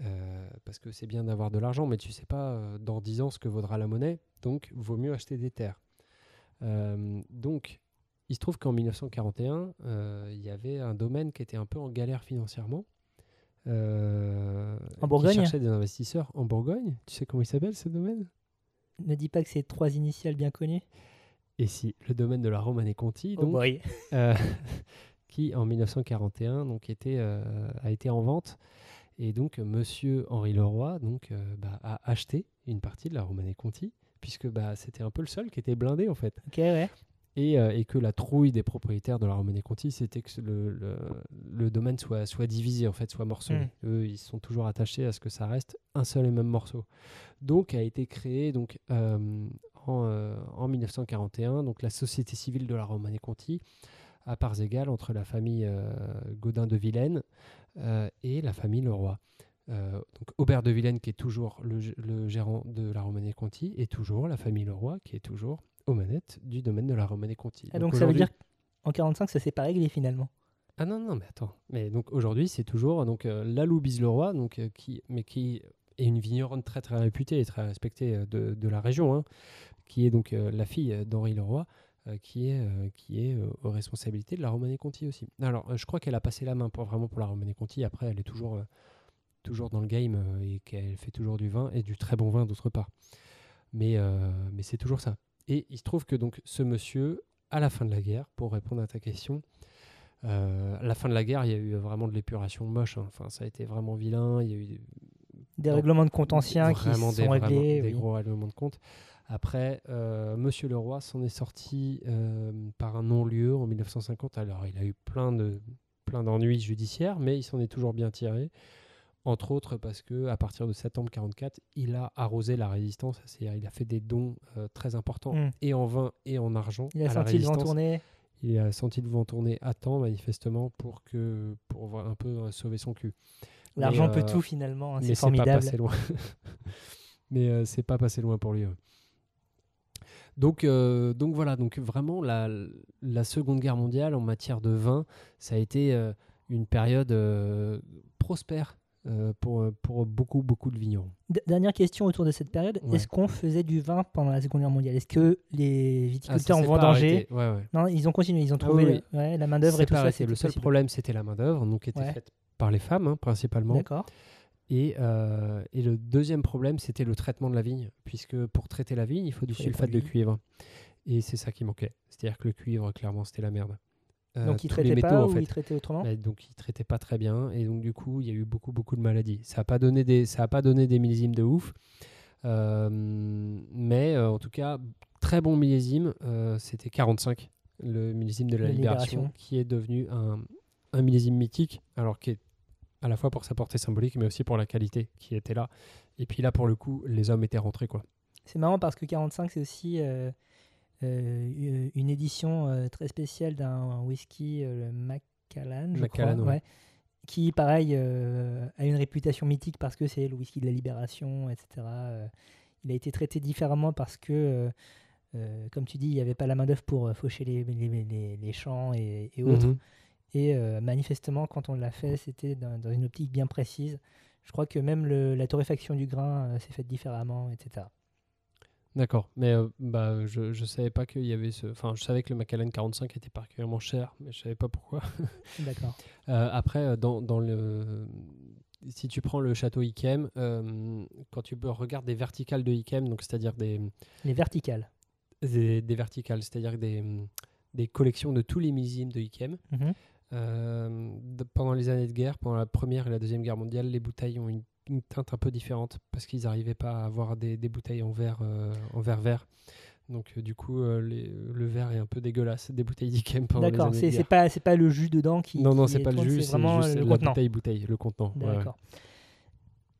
Euh, parce que c'est bien d'avoir de l'argent, mais tu sais pas euh, dans 10 ans ce que vaudra la monnaie, donc vaut mieux acheter des terres. Euh, donc, il se trouve qu'en 1941, euh, il y avait un domaine qui était un peu en galère financièrement. En qui Bourgogne cherchait des investisseurs en Bourgogne. Tu sais comment il s'appelle ce domaine? Ne dis pas que c'est trois initiales bien connues. Et si, le domaine de la Romanée Conti. Oh Donc, qui en 1941 donc, était, a été en vente. Et donc, Monsieur Henri Leroy donc, euh, bah, a acheté une partie de la Romanée Conti, puisque bah, c'était un peu le seul qui était blindé en fait. Ok, ouais. Et, euh, et que la trouille des propriétaires de la Romanée Conti, c'était que le, le, le domaine soit, soit divisé, en fait, soit morcelé. Eux, ils sont toujours attachés à ce que ça reste un seul et même morceau. Donc, a été créé donc, euh, en, en 1941 donc, la Société civile de la Romanée Conti, à parts égales entre la famille euh, Gaudin de Vilaine euh, et la famille Leroy. Euh, donc Aubert de Vilaine, qui est toujours le, gérant de la Romanée Conti, et toujours la famille Leroy, qui est toujours aux manettes du domaine de la Romanée Conti. Ah, donc ça veut dire qu'en 45, ça s'est pas réglé finalement. Ah non, non, mais attends. Mais donc aujourd'hui, c'est toujours donc, euh, Lalou Bise-Leroy, donc, euh, qui, mais qui est une vigneronne très très réputée et très respectée de, de la région, hein, qui est donc la fille d'Henri Leroy, qui est, euh, qui est euh, aux responsabilités de la Romanée Conti aussi. Alors, euh, je crois qu'elle a passé la main pour, vraiment pour la Romanée Conti. Après, elle est toujours, euh, toujours dans le game euh, et qu'elle fait toujours du vin et du très bon vin d'autre part. Mais, euh, mais c'est toujours ça. Et il se trouve que donc ce monsieur, à la fin de la guerre, pour répondre à ta question, euh, à la fin de la guerre, il y a eu vraiment de l'épuration moche. hein. Enfin, ça a été vraiment vilain. Il y a eu Des règlements de compte anciens qui des, sont vraiment réglés. des oui. gros règlements de compte. Après, euh, Monsieur Leroy s'en est sorti euh, par un non-lieu en 1950. Alors, il a eu plein de plein d'ennuis judiciaires, mais il s'en est toujours bien tiré. Entre autres parce que à partir de septembre 44, il a arrosé la résistance. C'est-à-dire, il a fait des dons euh, très importants Mm. et en vin et en argent. Il a à senti le vent tourner. Il a senti le vent tourner à temps, manifestement, pour que pour un peu euh, sauver son cul. L'argent peut tout finalement. hein, mais C'est c'est pas formidable. passé loin. mais c'est pas passé loin pour lui. Donc, euh, donc voilà, donc vraiment la, la Seconde Guerre mondiale en matière de vin, ça a été euh, une période euh, prospère pour, pour beaucoup, beaucoup de vignerons. Dernière question autour de cette période. Ouais. Est-ce qu'on faisait du vin pendant la Seconde Guerre mondiale? Est-ce que les Ah, viticulteurs ont s'est pas vendangé. Ouais, ouais. Non, ils ont continué. Ils ont Ah trouvé oui, la main d'œuvre et tout pas ça. Le seul possible. problème, c'était la main-d'œuvre, donc qui était faite par les femmes, hein, principalement. D'accord. Et, euh, et le deuxième problème, c'était le traitement de la vigne, puisque pour traiter la vigne, il faut du sulfate de cuivre. Et c'est ça qui manquait. C'est-à-dire que le cuivre, clairement, c'était la merde. Euh, Donc ils traitaient métaux, pas en ou fait. ils traitaient autrement Bah, donc ils traitaient pas très bien et donc du coup il y a eu beaucoup beaucoup de maladies. Ça n'a pas donné des ça a pas donné des millésimes de ouf, Euh, mais euh, en tout cas très bon millésime. C'était 45 le millésime de la, libération, Libération. qui est devenu un, un millésime mythique alors qui est à la fois pour sa portée symbolique mais aussi pour la qualité qui était là. Et puis là pour le coup les hommes étaient rentrés quoi. C'est marrant parce que 45, c'est aussi euh, euh, une édition euh, très spéciale d'un whisky, le Macallan, je Macallan, crois, ouais. ouais, qui, pareil, a une réputation mythique parce que c'est le whisky de la libération, etc. Il a été traité différemment parce que, comme tu dis, il n'y avait pas la main-d'œuvre pour faucher les, les, les- les champs et, et autres. Mhm. Et euh, manifestement, quand on l'a fait, c'était dans, dans une optique bien précise. Je crois que même le- la torréfaction du grain euh, s'est faite différemment, etc. D'accord, mais euh, bah, je ne savais pas qu'il y avait ce. Enfin, je savais que le Macallan 45 était particulièrement cher, mais je savais pas pourquoi. D'accord. Après, dans, dans le, si tu prends le château Ikem, quand tu regardes des verticales de Ikem, donc c'est-à-dire des, Les verticales. des, des verticales, c'est-à-dire des, des collections de tous les millésimes de Ikem, Mhm. euh, de- pendant les années de guerre, pendant la première et la deuxième guerre mondiale, les bouteilles ont une, une teinte un peu différente parce qu'ils n'arrivaient pas à avoir des, des bouteilles en verre, euh, en verre vert. Donc euh, du coup, euh, les- le verre est un peu dégueulasse des bouteilles d'Ikem pendant les D'accord, c'est c'est pas c'est pas le jus dedans qui Non, non, c'est pas le jus, c'est vraiment juste le la contenant. bouteille, bouteille, le contenant. ouais. D'accord.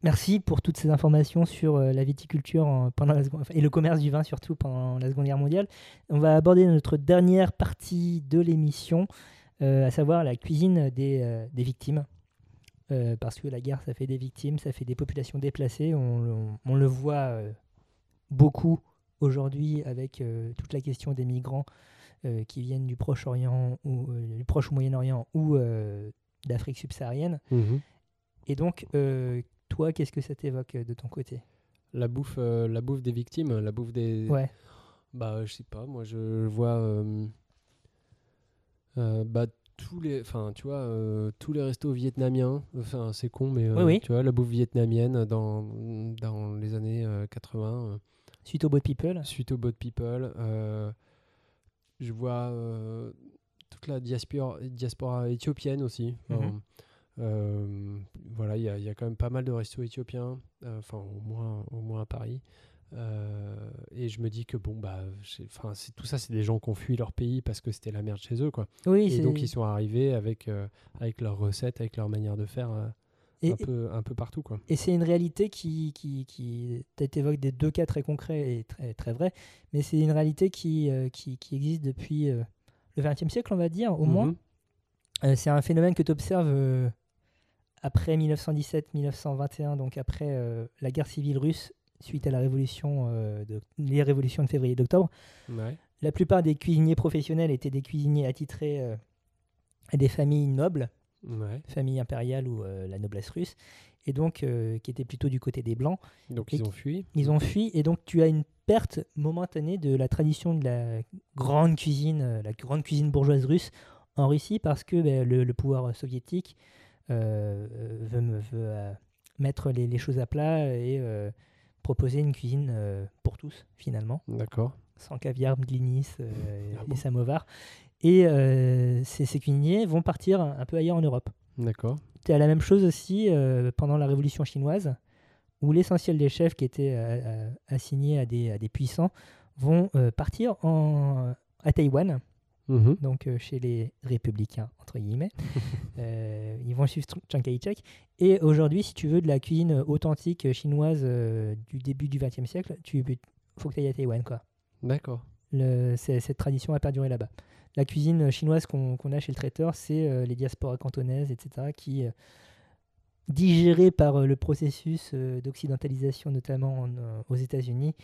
Merci pour toutes ces informations sur euh, la viticulture en- pendant la seconde, et le commerce du vin surtout pendant la Seconde Guerre mondiale. On va aborder notre dernière partie de l'émission, euh, à savoir la cuisine des, euh, des victimes. Euh, parce que la guerre, ça fait des victimes, ça fait des populations déplacées. On, le- on le voit euh, beaucoup aujourd'hui avec euh, toute la question des migrants euh, qui viennent du Proche-Orient ou euh, du Proche ou Moyen-Orient ou euh, d'Afrique subsaharienne. Mhm. Et donc, euh, toi, qu'est-ce que ça t'évoque euh, de ton côté? La bouffe, euh, la bouffe des victimes, la bouffe des. Ouais. Bah, je sais pas. Moi, je vois. euh, euh, bah, tous les. Enfin, tu vois, euh, tous les restos vietnamiens. Enfin, c'est con, mais. euh, Oui, oui. Tu vois, la bouffe vietnamienne dans, dans les années euh, 80. euh, Suite au Boat People suite au Boat People. euh, je vois euh, toute la diaspora, diaspora éthiopienne aussi. Mhm. euh, voilà, il y, y a quand même pas mal de restos éthiopiens, euh, enfin au moins, au moins à Paris. Euh, et je me dis que bon bah, enfin tout ça, c'est des gens qui ont fui leur pays parce que c'était la merde chez eux quoi. Oui, Et donc ils sont arrivés avec euh, avec leurs recettes, avec leur manière de faire euh, et, un peu un peu partout quoi. et c'est une réalité qui, qui, qui t'évoque des deux cas très concrets et très, très vrais, mais c'est une réalité qui, qui, qui existe depuis le XXe siècle, on va dire, au moins. Mhm. C'est un phénomène que tu observes après 1917-1921, donc après la guerre civile russe, suite à la révolution, euh, de, les révolutions de février et d'octobre. Ouais. La plupart des cuisiniers professionnels étaient des cuisiniers attitrés euh, à des familles nobles, Ouais. famille impériale ou euh, la noblesse russe, et donc euh, qui étaient plutôt du côté des blancs. Donc Et ils ont fui. Ils ont fui, et donc tu as une perte momentanée de la tradition de la grande cuisine, euh, la grande cuisine bourgeoise russe en Russie, parce que ben, le, le pouvoir soviétique euh, euh, veut, me- veut, euh, mettre les, les choses à plat et euh, proposer une cuisine euh, pour tous, finalement D'accord. sans caviar, blinis euh, Ah et samovar. Et euh, ces, ces cuisiniers vont partir un, un peu ailleurs en Europe. D'accord. Tu as la même chose aussi pendant la Révolution chinoise, où l'essentiel des chefs qui étaient assignés à des, à des puissants vont partir en, à Taïwan, Mhm. donc euh, chez les républicains, entre guillemets. Euh, ils vont suivre Chiang Kai-shek. Et aujourd'hui, si tu veux de la cuisine authentique chinoise euh, du début du XXe siècle, tu faut que tu ailles à Taïwan. Quoi. D'accord. Cette tradition a perduré là-bas. La cuisine chinoise qu'on a chez le traiteur, c'est les diasporas cantonaises, etc., qui, digérées par le processus d'occidentalisation, notamment en, aux États-Unis,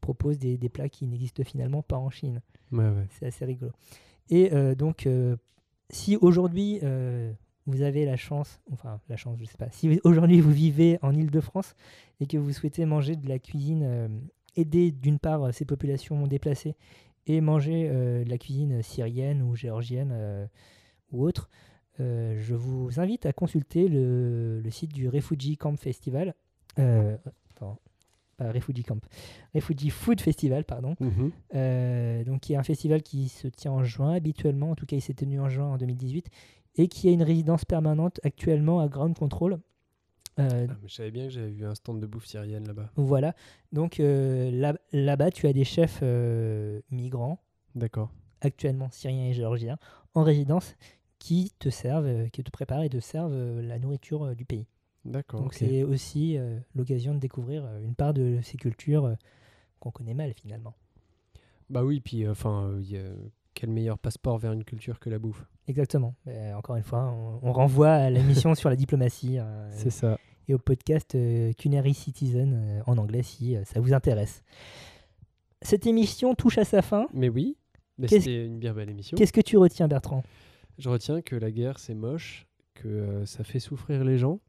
proposent des, des plats qui n'existent finalement pas en Chine. Ouais, ouais. C'est assez rigolo. Et euh, donc, euh, si aujourd'hui euh, vous avez la chance, enfin la chance, je sais pas, si aujourd'hui vous vivez en Île-de-France et que vous souhaitez manger de la cuisine, aider d'une part ces populations déplacées et manger de la cuisine syrienne ou géorgienne ou autre, je vous invite à consulter le, le site du Refugee Camp Festival. Attends, pas Refugee Camp, Refugee Food Festival, pardon. Mhm. Euh, donc qui est un festival qui se tient en juin habituellement, en tout cas il s'est tenu en juin en 2018, et qui a une résidence permanente actuellement à Ground Control. Euh, Ah, mais je savais bien que j'avais vu un stand de bouffe syrienne là-bas. voilà, donc euh, là- là-bas tu as des chefs euh, migrants, D'accord. actuellement syriens et géorgiens, en résidence, qui te servent, euh, qui te préparent et te servent euh, la nourriture euh, du pays. D'accord. Donc c'est aussi euh, l'occasion de découvrir euh, une part de ces cultures euh, qu'on connaît mal finalement. Bah oui, puis enfin, quel meilleur passeport vers une culture que la bouffe? Exactement. Mais encore une fois, on, on renvoie à la mission sur la diplomatie euh, C'est ça. et au podcast Culinary Citizen en anglais si ça vous intéresse. Cette émission touche à sa fin. Mais oui, mais c'était une bien belle émission. Qu'est-ce que tu retiens, Bertrand? Je retiens que la guerre c'est moche, que ça fait souffrir les gens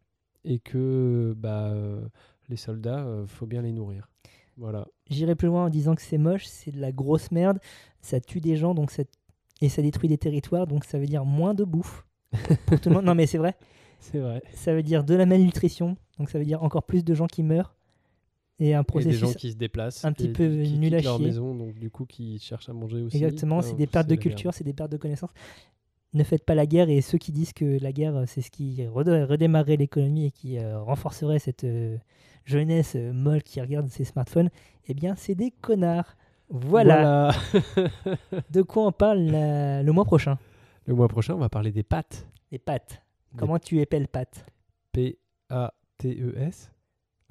et que bah euh, les soldats, euh, faut bien les nourrir. Voilà. J'irai plus loin en disant que c'est moche, c'est de la grosse merde, ça tue des gens donc ça- et ça détruit des territoires, donc ça veut dire moins de bouffe pour tout le monde. Non mais c'est vrai, C'est vrai. ça veut dire de la malnutrition, donc ça veut dire encore plus de gens qui meurent et un Et des processus gens qui se déplacent, un petit et peu nul à quittent leur chier. maison, donc du coup qui cherchent à manger aussi. Exactement, Ah, c'est des pertes de culture, c'est des pertes de connaissances. Ne faites pas la guerre et ceux qui disent que la guerre euh, c'est ce qui redé- redémarrerait l'économie et qui euh, renforcerait cette euh, jeunesse euh, molle qui regarde ses smartphones, eh bien c'est des connards. Voilà, Voilà. de quoi on parle la- le mois prochain? Le mois prochain, on va parler des pâtes. Les pâtes. Des Comment tu épelles pâtes? P-A-T-E-S E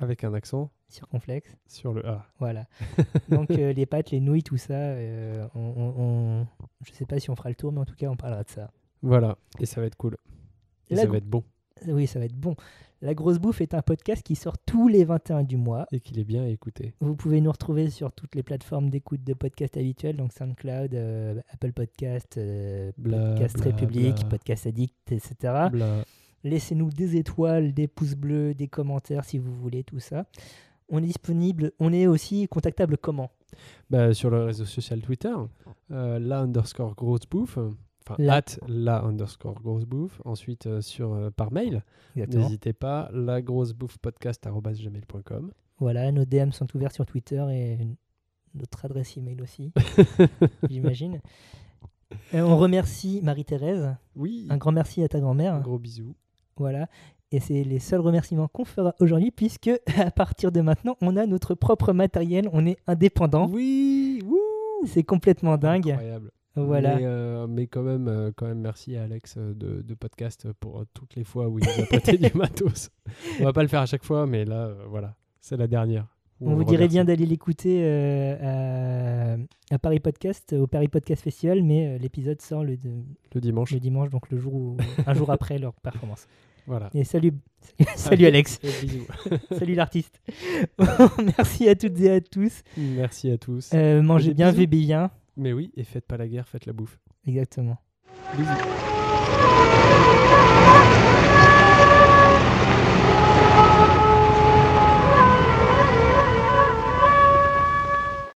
avec un accent Circonflexe. sur le A. Voilà. Donc euh, les pâtes, les nouilles, tout ça, euh, on, on- on- je sais pas si on fera le tour, mais en tout cas on parlera de ça. Voilà. Et ça va être cool. Et La ça va être bon. Oui, ça va être bon. La Grosse Bouffe est un podcast qui sort tous les 21 du mois. Et qu'il est bien écouté. Vous pouvez nous retrouver sur toutes les plateformes d'écoute de podcasts habituels, donc SoundCloud, euh, Apple Podcast, euh, Bla, Podcast bla, République, bla. Podcast Addict, etc. Laissez-nous des étoiles, des pouces bleus, des commentaires si vous voulez, tout ça. On est disponible, on est aussi contactable comment? Bah, sur le réseau social Twitter, euh, la underscore grosse bouffe. Enfin, La. at la underscore grosse bouffe. Ensuite, euh, sur, euh, par mail. N'hésitez pas, la grosse bouffe podcast.gmail.com. Voilà, nos DM sont ouverts sur Twitter et notre adresse email aussi, j'imagine. Euh, on remercie Marie-Thérèse. Oui, Un grand merci à ta grand-mère. un gros bisou. Voilà. Et c'est les seuls remerciements qu'on fera aujourd'hui, puisque à partir de maintenant, on a notre propre matériel, on est indépendant. Oui, C'est complètement dingue. Incroyable. Voilà. Mais, euh, mais quand, même, euh, quand même, merci à Alex euh, de, de podcast pour toutes les fois où il nous a prêté du matos. On va pas le faire à chaque fois, mais là, euh, voilà, c'est la dernière. On vous dirait bien d'aller l'écouter euh, à, à Paris Podcast, au Paris Podcast Festival, mais l'épisode sort le, de- le dimanche. le dimanche, donc le jour où, un jour après leur performance. Voilà. Et salut, salut Alex, salut l'artiste. Merci à toutes et à tous. Merci à tous. Euh, mangez bien, vivez bien. Mais oui, et faites pas la guerre, faites la bouffe. Exactement. Bisous.